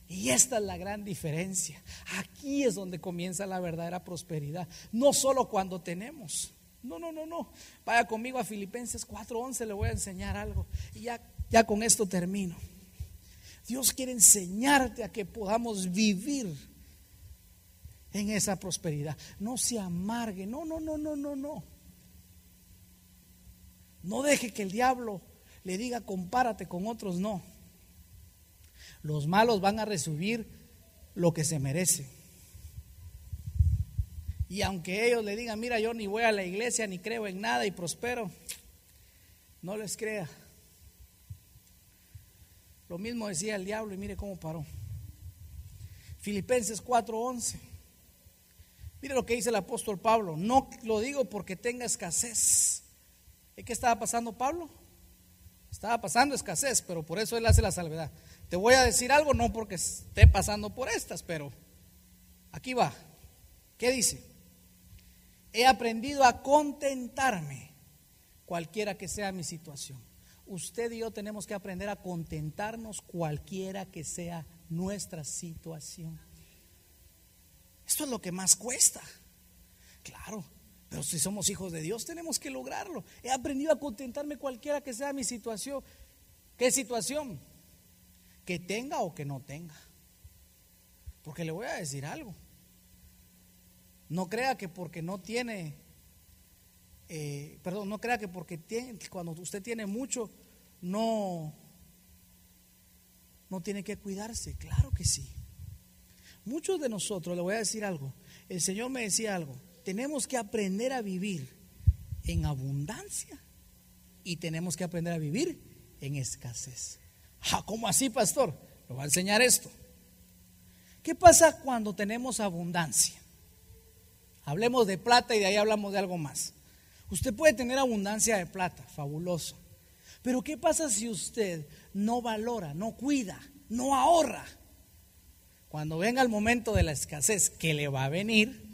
Y esta es la gran diferencia. Aquí es donde comienza la verdadera prosperidad. No solo cuando tenemos. No, no, no, no. Vaya conmigo a Filipenses 4:11, le voy a enseñar algo. Y ya, ya con esto termino. Dios quiere enseñarte a que podamos vivir en esa prosperidad. No se amargue, no, no, no, no, no, no. No deje que el diablo le diga compárate con otros, no. Los malos van a recibir lo que se merece. Y aunque ellos le digan, mira, yo ni voy a la iglesia, ni creo en nada y prospero, no les crea. Lo mismo decía el diablo y mire cómo paró. Filipenses 4:11. Mire lo que dice el apóstol Pablo. No lo digo porque tenga escasez. ¿Qué estaba pasando Pablo? Estaba pasando escasez, pero por eso él hace la salvedad. Te voy a decir algo, no porque esté pasando por estas, pero aquí va. ¿Qué dice? He aprendido a contentarme cualquiera que sea mi situación usted y yo tenemos que aprender a contentarnos cualquiera que sea nuestra situación. Esto es lo que más cuesta. Claro, pero si somos hijos de Dios tenemos que lograrlo. He aprendido a contentarme cualquiera que sea mi situación. ¿Qué situación? Que tenga o que no tenga. Porque le voy a decir algo. No crea que porque no tiene eh, perdón, no crea que porque tiene, cuando usted tiene mucho, no, no tiene que cuidarse. Claro que sí. Muchos de nosotros, le voy a decir algo, el Señor me decía algo, tenemos que aprender a vivir en abundancia y tenemos que aprender a vivir en escasez. Ah, ¿Cómo así, pastor? Le voy a enseñar esto. ¿Qué pasa cuando tenemos abundancia? Hablemos de plata y de ahí hablamos de algo más. Usted puede tener abundancia de plata, fabuloso. Pero ¿qué pasa si usted no valora, no cuida, no ahorra? Cuando venga el momento de la escasez que le va a venir,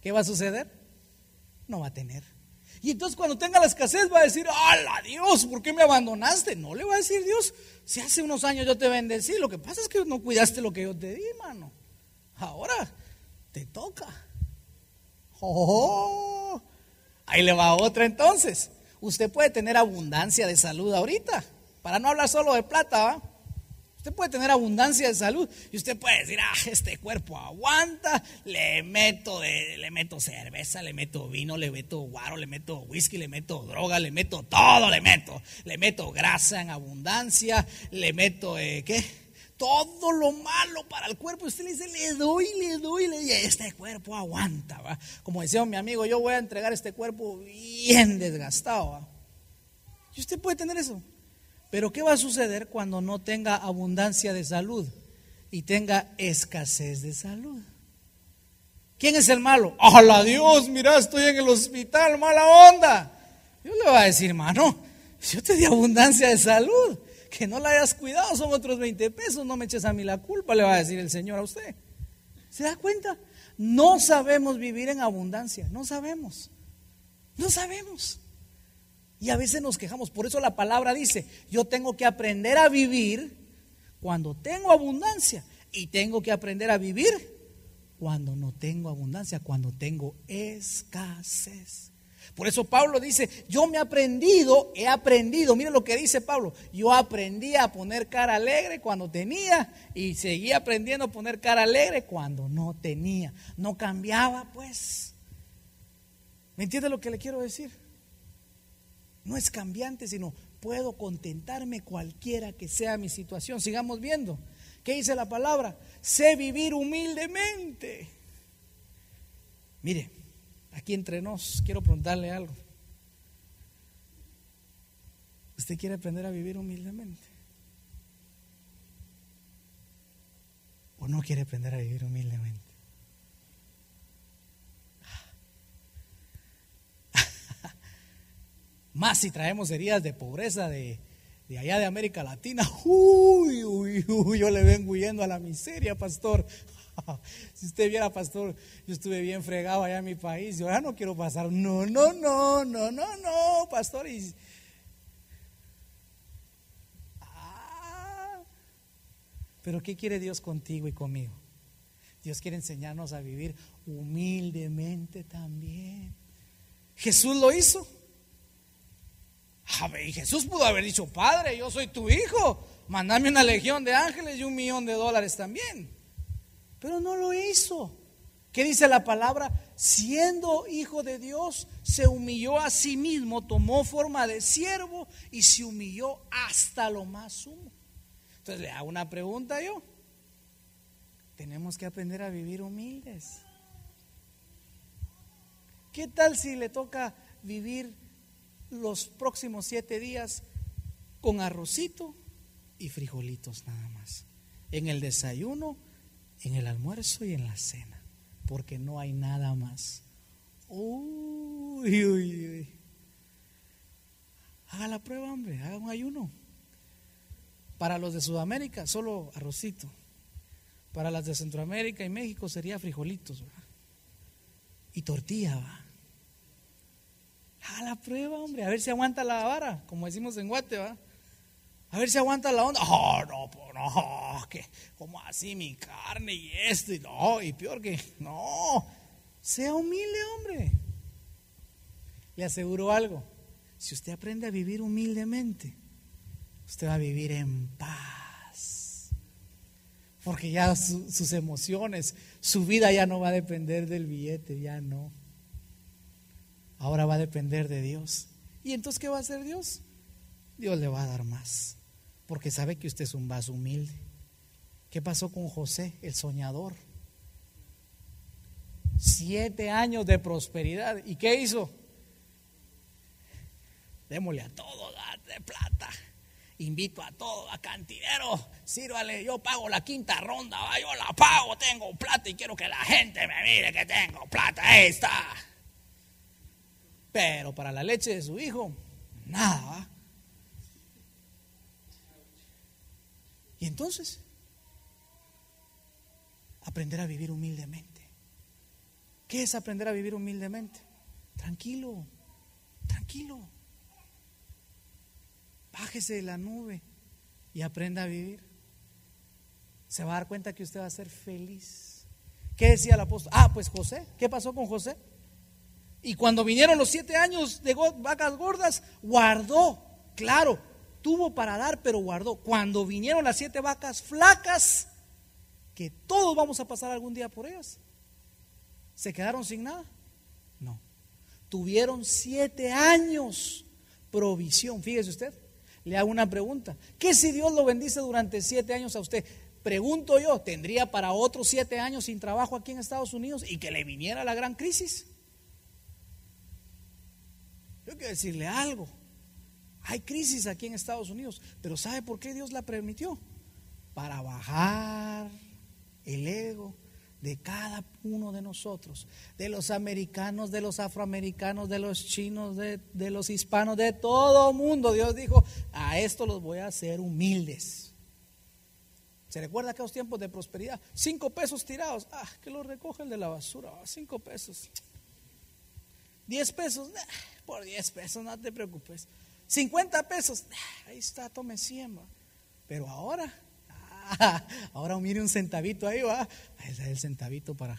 ¿qué va a suceder? No va a tener. Y entonces cuando tenga la escasez va a decir, ¡Hala Dios! ¿Por qué me abandonaste? No le va a decir Dios, si hace unos años yo te bendecí, lo que pasa es que no cuidaste lo que yo te di, mano. Ahora te toca. ¡Oh! Ahí le va otra entonces. Usted puede tener abundancia de salud ahorita, para no hablar solo de plata, ¿va? Usted puede tener abundancia de salud y usted puede decir, ah, este cuerpo aguanta, le meto, de, le meto cerveza, le meto vino, le meto guaro, le meto whisky, le meto droga, le meto todo, le meto, le meto grasa en abundancia, le meto, eh, ¿qué? Todo lo malo para el cuerpo. Usted le dice, le doy, le doy, le doy, este cuerpo aguanta, ¿va? Como decía mi amigo, yo voy a entregar este cuerpo bien desgastado. Y usted puede tener eso. Pero ¿qué va a suceder cuando no tenga abundancia de salud y tenga escasez de salud? ¿Quién es el malo? ¡Hala Dios! Mira, estoy en el hospital, mala onda. Yo le voy a decir, hermano, yo te di abundancia de salud. Que no la hayas cuidado, son otros 20 pesos, no me eches a mí la culpa, le va a decir el Señor a usted. ¿Se da cuenta? No sabemos vivir en abundancia, no sabemos. No sabemos. Y a veces nos quejamos. Por eso la palabra dice, yo tengo que aprender a vivir cuando tengo abundancia. Y tengo que aprender a vivir cuando no tengo abundancia, cuando tengo escasez. Por eso Pablo dice, yo me he aprendido, he aprendido, mire lo que dice Pablo, yo aprendí a poner cara alegre cuando tenía y seguí aprendiendo a poner cara alegre cuando no tenía. No cambiaba pues. ¿Me entiende lo que le quiero decir? No es cambiante, sino puedo contentarme cualquiera que sea mi situación. Sigamos viendo. ¿Qué dice la palabra? Sé vivir humildemente. Mire, aquí entre nos quiero preguntarle algo. ¿Usted quiere aprender a vivir humildemente? ¿O no quiere aprender a vivir humildemente? Más si traemos heridas de pobreza de, allá de América Latina. Uy, uy, uy, yo le vengo huyendo a la miseria, pastor. Si usted viera, pastor, yo estuve bien fregado allá en mi país. Yo ya no quiero pasar. No, no, no, no, no, no, pastor. Ah. Pero ¿qué quiere Dios contigo y conmigo? Dios quiere enseñarnos a vivir humildemente también. Jesús lo hizo. Y Jesús pudo haber dicho, Padre, yo soy tu hijo, mandame una legión de ángeles y un millón de dólares también. Pero no lo hizo. ¿Qué dice la palabra? Siendo hijo de Dios, se humilló a sí mismo, tomó forma de siervo y se humilló hasta lo más sumo. Entonces le hago una pregunta yo. Tenemos que aprender a vivir humildes. ¿Qué tal si le toca vivir los próximos siete días con arrocito y frijolitos nada más. En el desayuno, en el almuerzo y en la cena. Porque no hay nada más. Uy, uy, uy. Haga la prueba, hombre, haga un ayuno. Para los de Sudamérica, solo arrocito. Para las de Centroamérica y México sería frijolitos. Y tortilla, ¿va? A la prueba, hombre, a ver si aguanta la vara, como decimos en Guate, ¿va? A ver si aguanta la onda. Oh, no, no, que, como así mi carne y esto, y no, y peor que, no, sea humilde, hombre. Le aseguro algo, si usted aprende a vivir humildemente, usted va a vivir en paz. Porque ya sus emociones, su vida ya no va a depender del billete, ya no. ahora va a depender de Dios. ¿Y entonces qué va a hacer Dios? Dios le va a dar más, porque sabe que usted es un vaso humilde. ¿Qué pasó con José, el soñador? Siete años de prosperidad. ¿Y qué hizo? Démosle a todo de plata. Invito a todo, a cantinero, sírvale, yo pago la quinta ronda, yo la pago, tengo plata y quiero que la gente me mire que tengo plata, ahí está. Pero para la leche de su hijo, nada. Y entonces, aprender a vivir humildemente. ¿Qué es aprender a vivir humildemente? Tranquilo, tranquilo. Bájese de la nube y aprenda a vivir. Se va a dar cuenta que usted va a ser feliz. ¿Qué decía el apóstol? Ah, pues José. ¿Qué pasó con José? Y cuando vinieron los siete años de vacas gordas, guardó. Claro, tuvo para dar, pero guardó. Cuando vinieron las siete vacas flacas, que todos vamos a pasar algún día por ellas, ¿se quedaron sin nada? No. Tuvieron siete años provisión. Fíjese usted, le hago una pregunta. ¿Qué si Dios lo bendice durante siete años a usted? Pregunto yo, ¿tendría para otros siete años sin trabajo aquí en Estados Unidos y que le viniera la gran crisis? Yo quiero decirle algo. Hay crisis aquí en Estados Unidos, pero ¿sabe por qué Dios la permitió? Para bajar el ego de cada uno de nosotros, de los americanos, de los afroamericanos, de los chinos, de, los hispanos, de todo mundo. Dios dijo, a esto los voy a hacer humildes. ¿Se recuerda aquellos tiempos de prosperidad? Cinco pesos tirados, ah, que los recoge el de la basura, ah, cinco pesos. Diez pesos, por diez pesos, no te preocupes. Cincuenta pesos, ah, ahí está, tome cien. Pero ahora ahora mire un centavito ahí, va. Es el centavito para,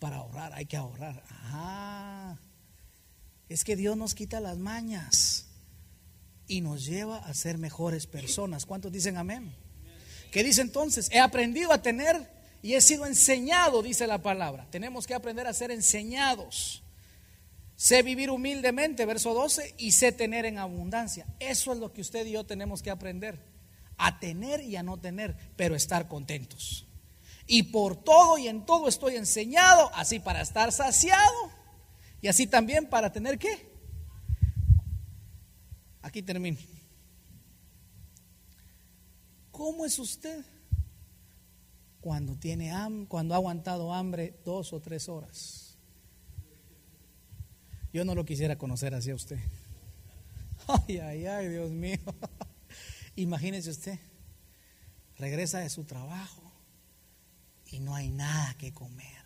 para ahorrar, hay que ahorrar. Ah, es que Dios nos quita las mañas y nos lleva a ser mejores personas. ¿Cuántos dicen amén? ¿Qué dice entonces? He aprendido a tener y he sido enseñado, dice la palabra. Tenemos que aprender a ser enseñados. Sé vivir humildemente, verso 12, y sé tener en abundancia. Eso es lo que usted y yo tenemos que aprender a tener y a no tener, pero estar contentos. Y por todo y en todo estoy enseñado, así para estar saciado y así también para tener qué. Aquí termino. ¿Cómo es usted cuando tiene cuando ha aguantado hambre dos o tres horas? Yo no lo quisiera conocer así a usted. Ay, ay, ay, Dios mío. Imagínese usted, regresa de su trabajo y no hay nada que comer.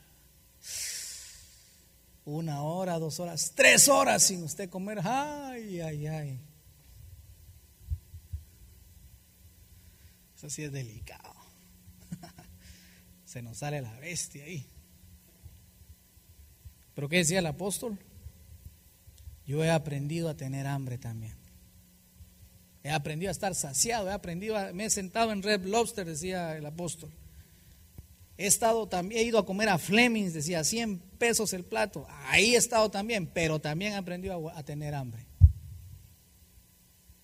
Una hora, dos horas, tres horas sin usted comer. Ay, ay, ay. Eso sí es delicado. Se nos sale la bestia ahí. Pero ¿qué decía el apóstol? Yo he aprendido a tener hambre también. He aprendido a estar saciado, he aprendido, a, me he sentado en Red Lobster, decía el apóstol. He estado también, he ido a comer a Flemings, decía 100 pesos el plato. Ahí he estado también, pero también he aprendido a, tener hambre.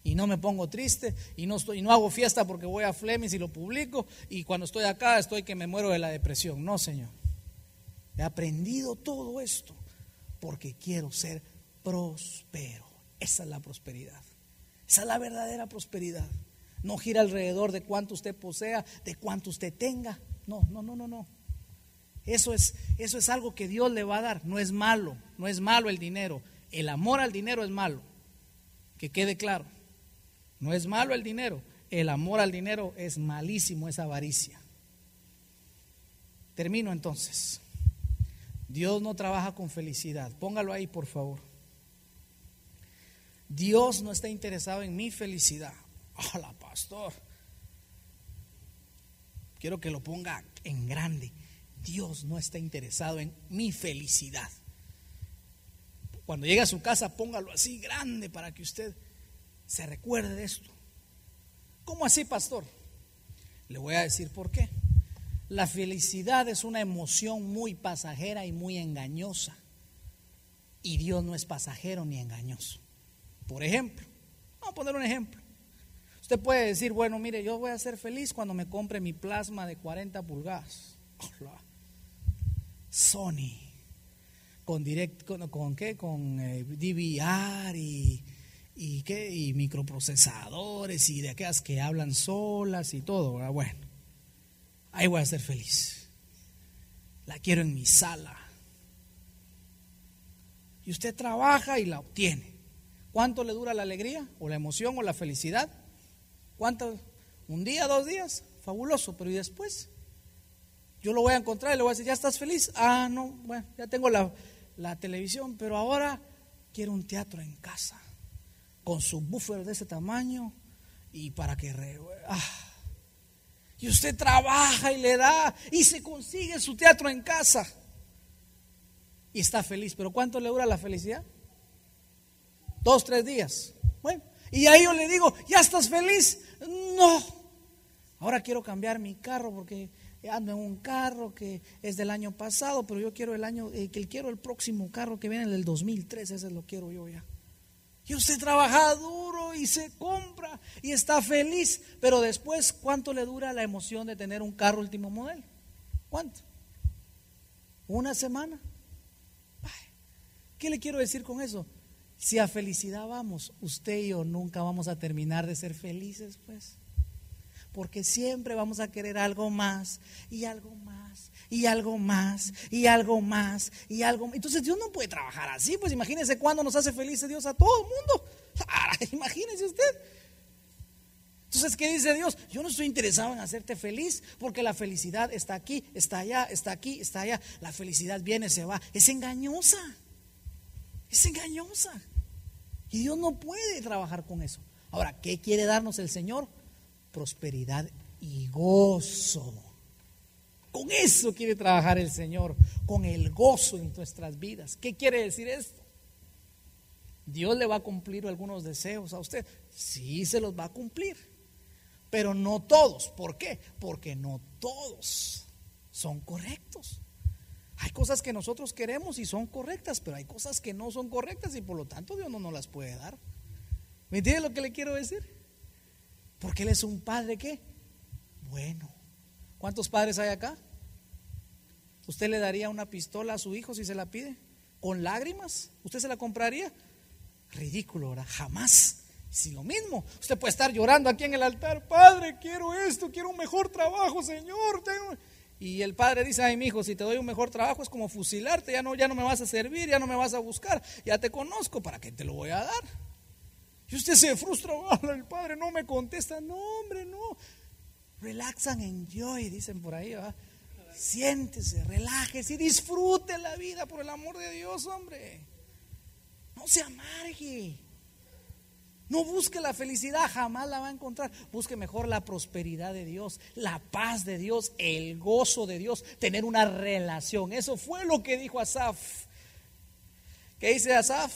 Y no me pongo triste y no, estoy, y no hago fiesta porque voy a Flemings y lo publico. Y cuando estoy acá estoy que me muero de la depresión. No, Señor. He aprendido todo esto porque quiero ser próspero. Esa es la prosperidad. Esa es la verdadera prosperidad. No gira alrededor de cuánto usted posea, de cuánto usted tenga. No, no, no, no, no. Eso es, eso es algo que Dios le va a dar. No es malo, no es malo el dinero. El amor al dinero es malo. Que quede claro. No es malo el dinero. El amor al dinero es malísimo, es avaricia. Termino entonces. Dios no trabaja con felicidad. Póngalo ahí, por favor. Dios no está interesado en mi felicidad. Hola, pastor. Quiero que lo ponga en grande. Dios no está interesado en mi felicidad. Cuando llegue a su casa, póngalo así grande para que usted se recuerde de esto. ¿Cómo así, pastor? Le voy a decir por qué. La felicidad es una emoción muy pasajera y muy engañosa. Y Dios no es pasajero ni engañoso. Por ejemplo, vamos a poner un ejemplo. Usted puede decir, bueno, mire, yo voy a ser feliz cuando me compre mi plasma de 40 pulgadas. Sony. Con direct, con, qué? Con eh, DVR y, y, ¿qué? y microprocesadores y de aquellas que hablan solas y todo. Bueno, ahí voy a ser feliz. La quiero en mi sala. Y usted trabaja y la obtiene. ¿Cuánto le dura la alegría o la emoción o la felicidad? ¿Cuánto? ¿Un día, dos días? Fabuloso, pero ¿y después? Yo lo voy a encontrar y le voy a decir, ¿ya estás feliz? Ah, no, bueno, ya tengo la, televisión, pero ahora quiero un teatro en casa, con su buffer de ese tamaño y para que... ah. Y usted trabaja y le da y se consigue su teatro en casa y está feliz. Pero ¿cuánto le dura la felicidad? Dos, tres días. Bueno, y ahí yo le digo, ¿ya estás feliz? No. Ahora quiero cambiar mi carro porque ando en un carro que es del año pasado, pero yo quiero el año, eh, que quiero el próximo carro que viene, el del 2003, ese lo quiero yo ya. Y usted trabaja duro y se compra y está feliz, pero después, ¿cuánto le dura la emoción de tener un carro último modelo? ¿Cuánto? ¿Una semana? ¿Qué le quiero decir con eso? Si a felicidad vamos, usted y yo nunca vamos a terminar de ser felices, pues. Porque siempre vamos a querer algo más y algo más y algo más y algo más y algo más. Entonces Dios no puede trabajar así, pues imagínese cuándo nos hace felices Dios a todo el mundo. Ah, imagínese usted. Entonces, ¿qué dice Dios? Yo no estoy interesado en hacerte feliz porque la felicidad está aquí, está allá, está aquí, está allá. La felicidad viene, se va. Es engañosa. Es engañosa. Y Dios no puede trabajar con eso. Ahora, ¿qué quiere darnos el Señor? Prosperidad y gozo. Con eso quiere trabajar el Señor, con el gozo en nuestras vidas. ¿Qué quiere decir esto? Dios le va a cumplir algunos deseos a usted. Sí, se los va a cumplir. Pero no todos. ¿Por qué? Porque no todos son correctos. Hay cosas que nosotros queremos y son correctas, pero hay cosas que no son correctas y por lo tanto Dios no nos las puede dar. ¿Me entiende lo que le quiero decir? Porque Él es un padre que, bueno, ¿cuántos padres hay acá? ¿Usted le daría una pistola a su hijo si se la pide? ¿Con lágrimas? ¿Usted se la compraría? Ridículo, ¿verdad? Jamás. Si lo mismo, usted puede estar llorando aquí en el altar, Padre, quiero esto, quiero un mejor trabajo, Señor. Tengo... Y el padre dice, ay, mi hijo, si te doy un mejor trabajo es como fusilarte, ya no, ya no me vas a servir, ya no me vas a buscar, ya te conozco, ¿para qué te lo voy a dar? Y usted se frustra, el padre no me contesta, no, hombre, no. Relaxan, enjoy, dicen por ahí, ¿va? Siéntese, relájese y disfrute la vida por el amor de Dios, hombre. No se amargue. No busque la felicidad, jamás la va a encontrar. Busque mejor la prosperidad de Dios, la paz de Dios, el gozo de Dios, tener una relación. Eso fue lo que dijo Asaf. ¿Qué dice Asaf?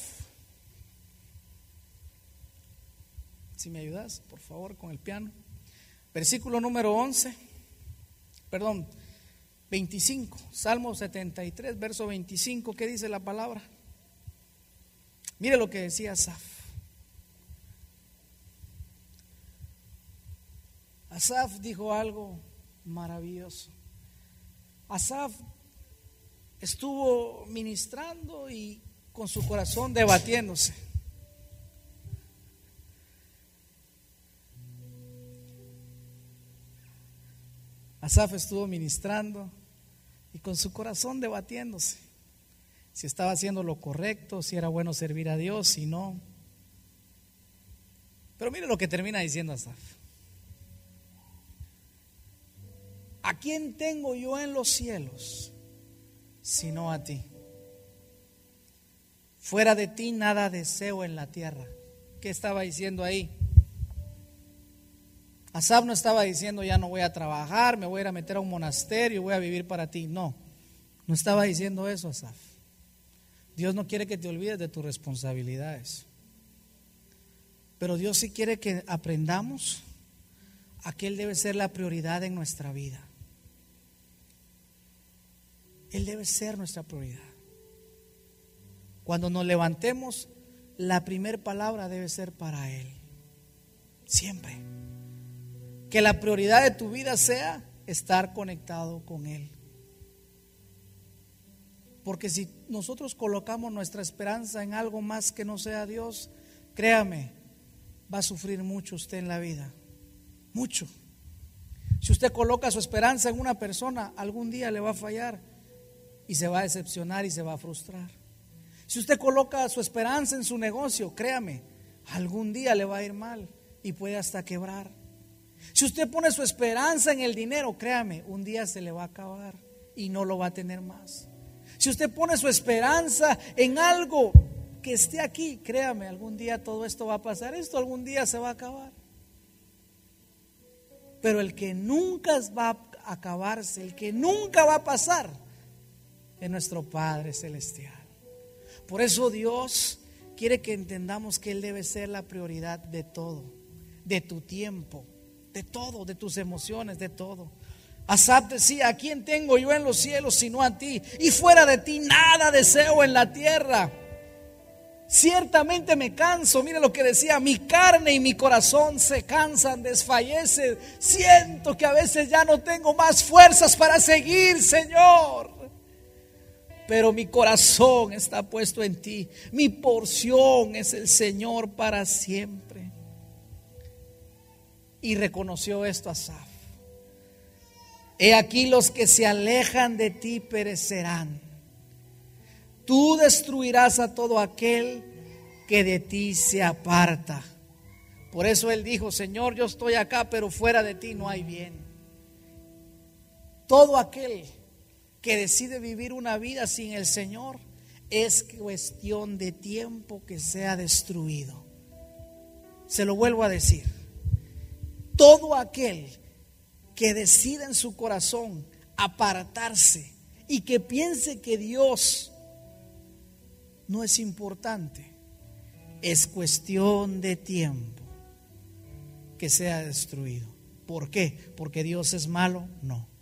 Si me ayudas, por favor, con el piano. Versículo número 11, perdón, 25, Salmo 73, verso 25, ¿qué dice la palabra? Mire lo que decía Asaf. Asaf dijo algo maravilloso. Asaf estuvo ministrando y con su corazón debatiéndose. Asaf estuvo ministrando y con su corazón debatiéndose. Si estaba haciendo lo correcto, si era bueno servir a Dios, si no. Pero mire lo que termina diciendo Asaf. ¿A quién tengo yo en los cielos sino a ti? Fuera de ti nada deseo en la tierra. ¿Qué estaba diciendo ahí? Asaf no estaba diciendo ya no voy a trabajar, me voy a ir a meter a un monasterio, voy a vivir para ti. No, no estaba diciendo eso Asaf. Dios no quiere que te olvides de tus responsabilidades. Pero Dios sí quiere que aprendamos a que Él debe ser la prioridad en nuestra vida. Él debe ser nuestra prioridad. Cuando nos levantemos, la primera palabra debe ser para Él. Siempre. Que la prioridad de tu vida sea estar conectado con Él. Porque si nosotros colocamos nuestra esperanza en algo más que no sea Dios, créame, va a sufrir mucho usted en la vida. Mucho. Si usted coloca su esperanza en una persona, algún día le va a fallar y se va a decepcionar y se va a frustrar. Si usted coloca su esperanza en su negocio, créame, algún día le va a ir mal y puede hasta quebrar. Si usted pone su esperanza en el dinero, créame, un día se le va a acabar y no lo va a tener más. Si usted pone su esperanza en algo que esté aquí, créame, algún día todo esto va a pasar, esto algún día se va a acabar. Pero el que nunca va a acabarse, el que nunca va a pasar, es nuestro Padre Celestial. Por eso Dios quiere que entendamos que Él debe ser la prioridad de todo, de tu tiempo, de todo, de tus emociones, de todo. Asap decía, ¿a quién tengo yo en los cielos sino a ti? Y fuera de ti nada deseo en la tierra. Ciertamente me canso, mire lo que decía, mi carne y mi corazón se cansan, desfallecen. Siento que a veces ya no tengo más fuerzas para seguir, Señor. Pero mi corazón está puesto en ti. Mi porción es el Señor para siempre. Y reconoció esto Asaf. He aquí los que se alejan de ti perecerán Tú destruirás a todo aquel que de ti se aparta. Por eso él dijo, Señor, yo estoy acá, pero fuera de ti no hay bien. Todo aquel que decide vivir una vida sin el Señor es cuestión de tiempo que sea destruido. Se lo vuelvo a decir. Todo aquel que decide en su corazón apartarse y que piense que Dios no es importante. Es cuestión de tiempo que sea destruido. ¿Por qué? ¿Porque Dios es malo? No.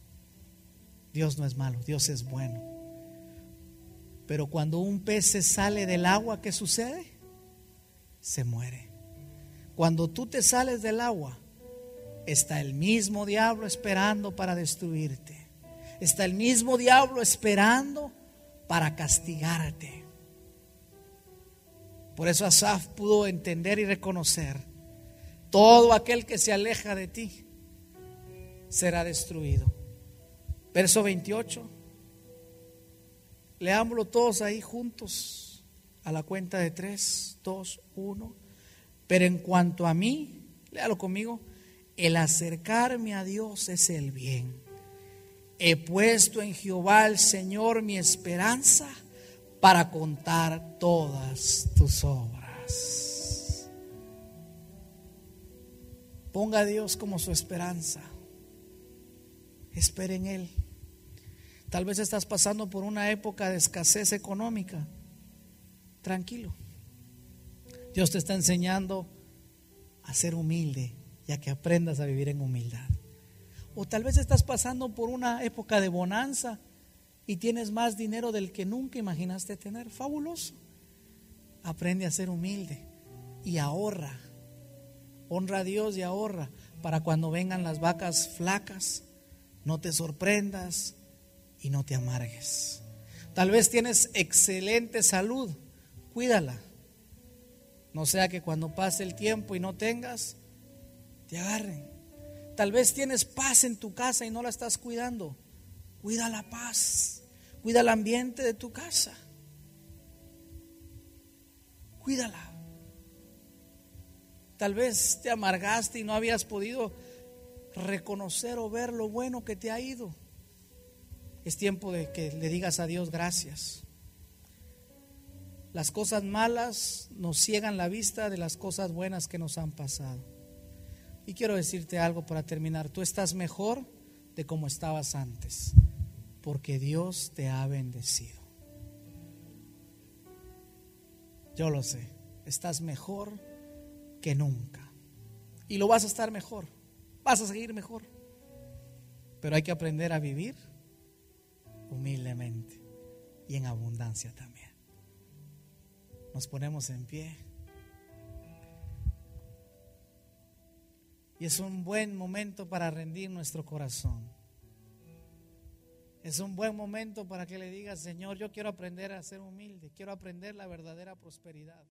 Dios no es malo, Dios es bueno. Pero cuando un pez se sale del agua, ¿qué sucede? Se muere. Cuando tú te sales del agua, está el mismo diablo esperando para destruirte. Está el mismo diablo esperando para castigarte. Por eso Asaf pudo entender y reconocer, todo aquel que se aleja de ti será destruido. Verso 28. Leámoslo todos ahí juntos a la cuenta de 3, 2, 1. Pero en cuanto a mí, léalo conmigo, el acercarme a Dios es el bien. He puesto en Jehová el Señor mi esperanza para contar todas tus obras. Ponga a Dios como su esperanza. Espere en Él. Tal vez estás pasando por una época de escasez económica. Tranquilo. Dios te está enseñando a ser humilde y a que aprendas a vivir en humildad. O tal vez estás pasando por una época de bonanza y tienes más dinero del que nunca imaginaste tener. Fabuloso. Aprende a ser humilde y ahorra. Honra a Dios y ahorra para cuando vengan las vacas flacas, no te sorprendas y no te amargues. Tal vez tienes excelente salud, cuídala. No sea que cuando pase el tiempo y no tengas, te agarren. Tal vez tienes paz en tu casa y no la estás cuidando. Cuida la paz. Cuida el ambiente de tu casa. Cuídala. Tal vez te amargaste y no habías podido reconocer o ver lo bueno que te ha ido. Es tiempo de que le digas a Dios gracias. Las cosas malas nos ciegan la vista de las cosas buenas que nos han pasado. Y quiero decirte algo para terminar. Tú estás mejor de como estabas antes porque Dios te ha bendecido. Yo lo sé, estás mejor que nunca. Y lo vas a estar mejor, vas a seguir mejor. Pero hay que aprender a vivir humildemente y en abundancia también. Nos ponemos en pie. Y es un buen momento para rendir nuestro corazón. Es un buen momento para que le digas, Señor, yo quiero aprender a ser humilde, quiero aprender la verdadera prosperidad.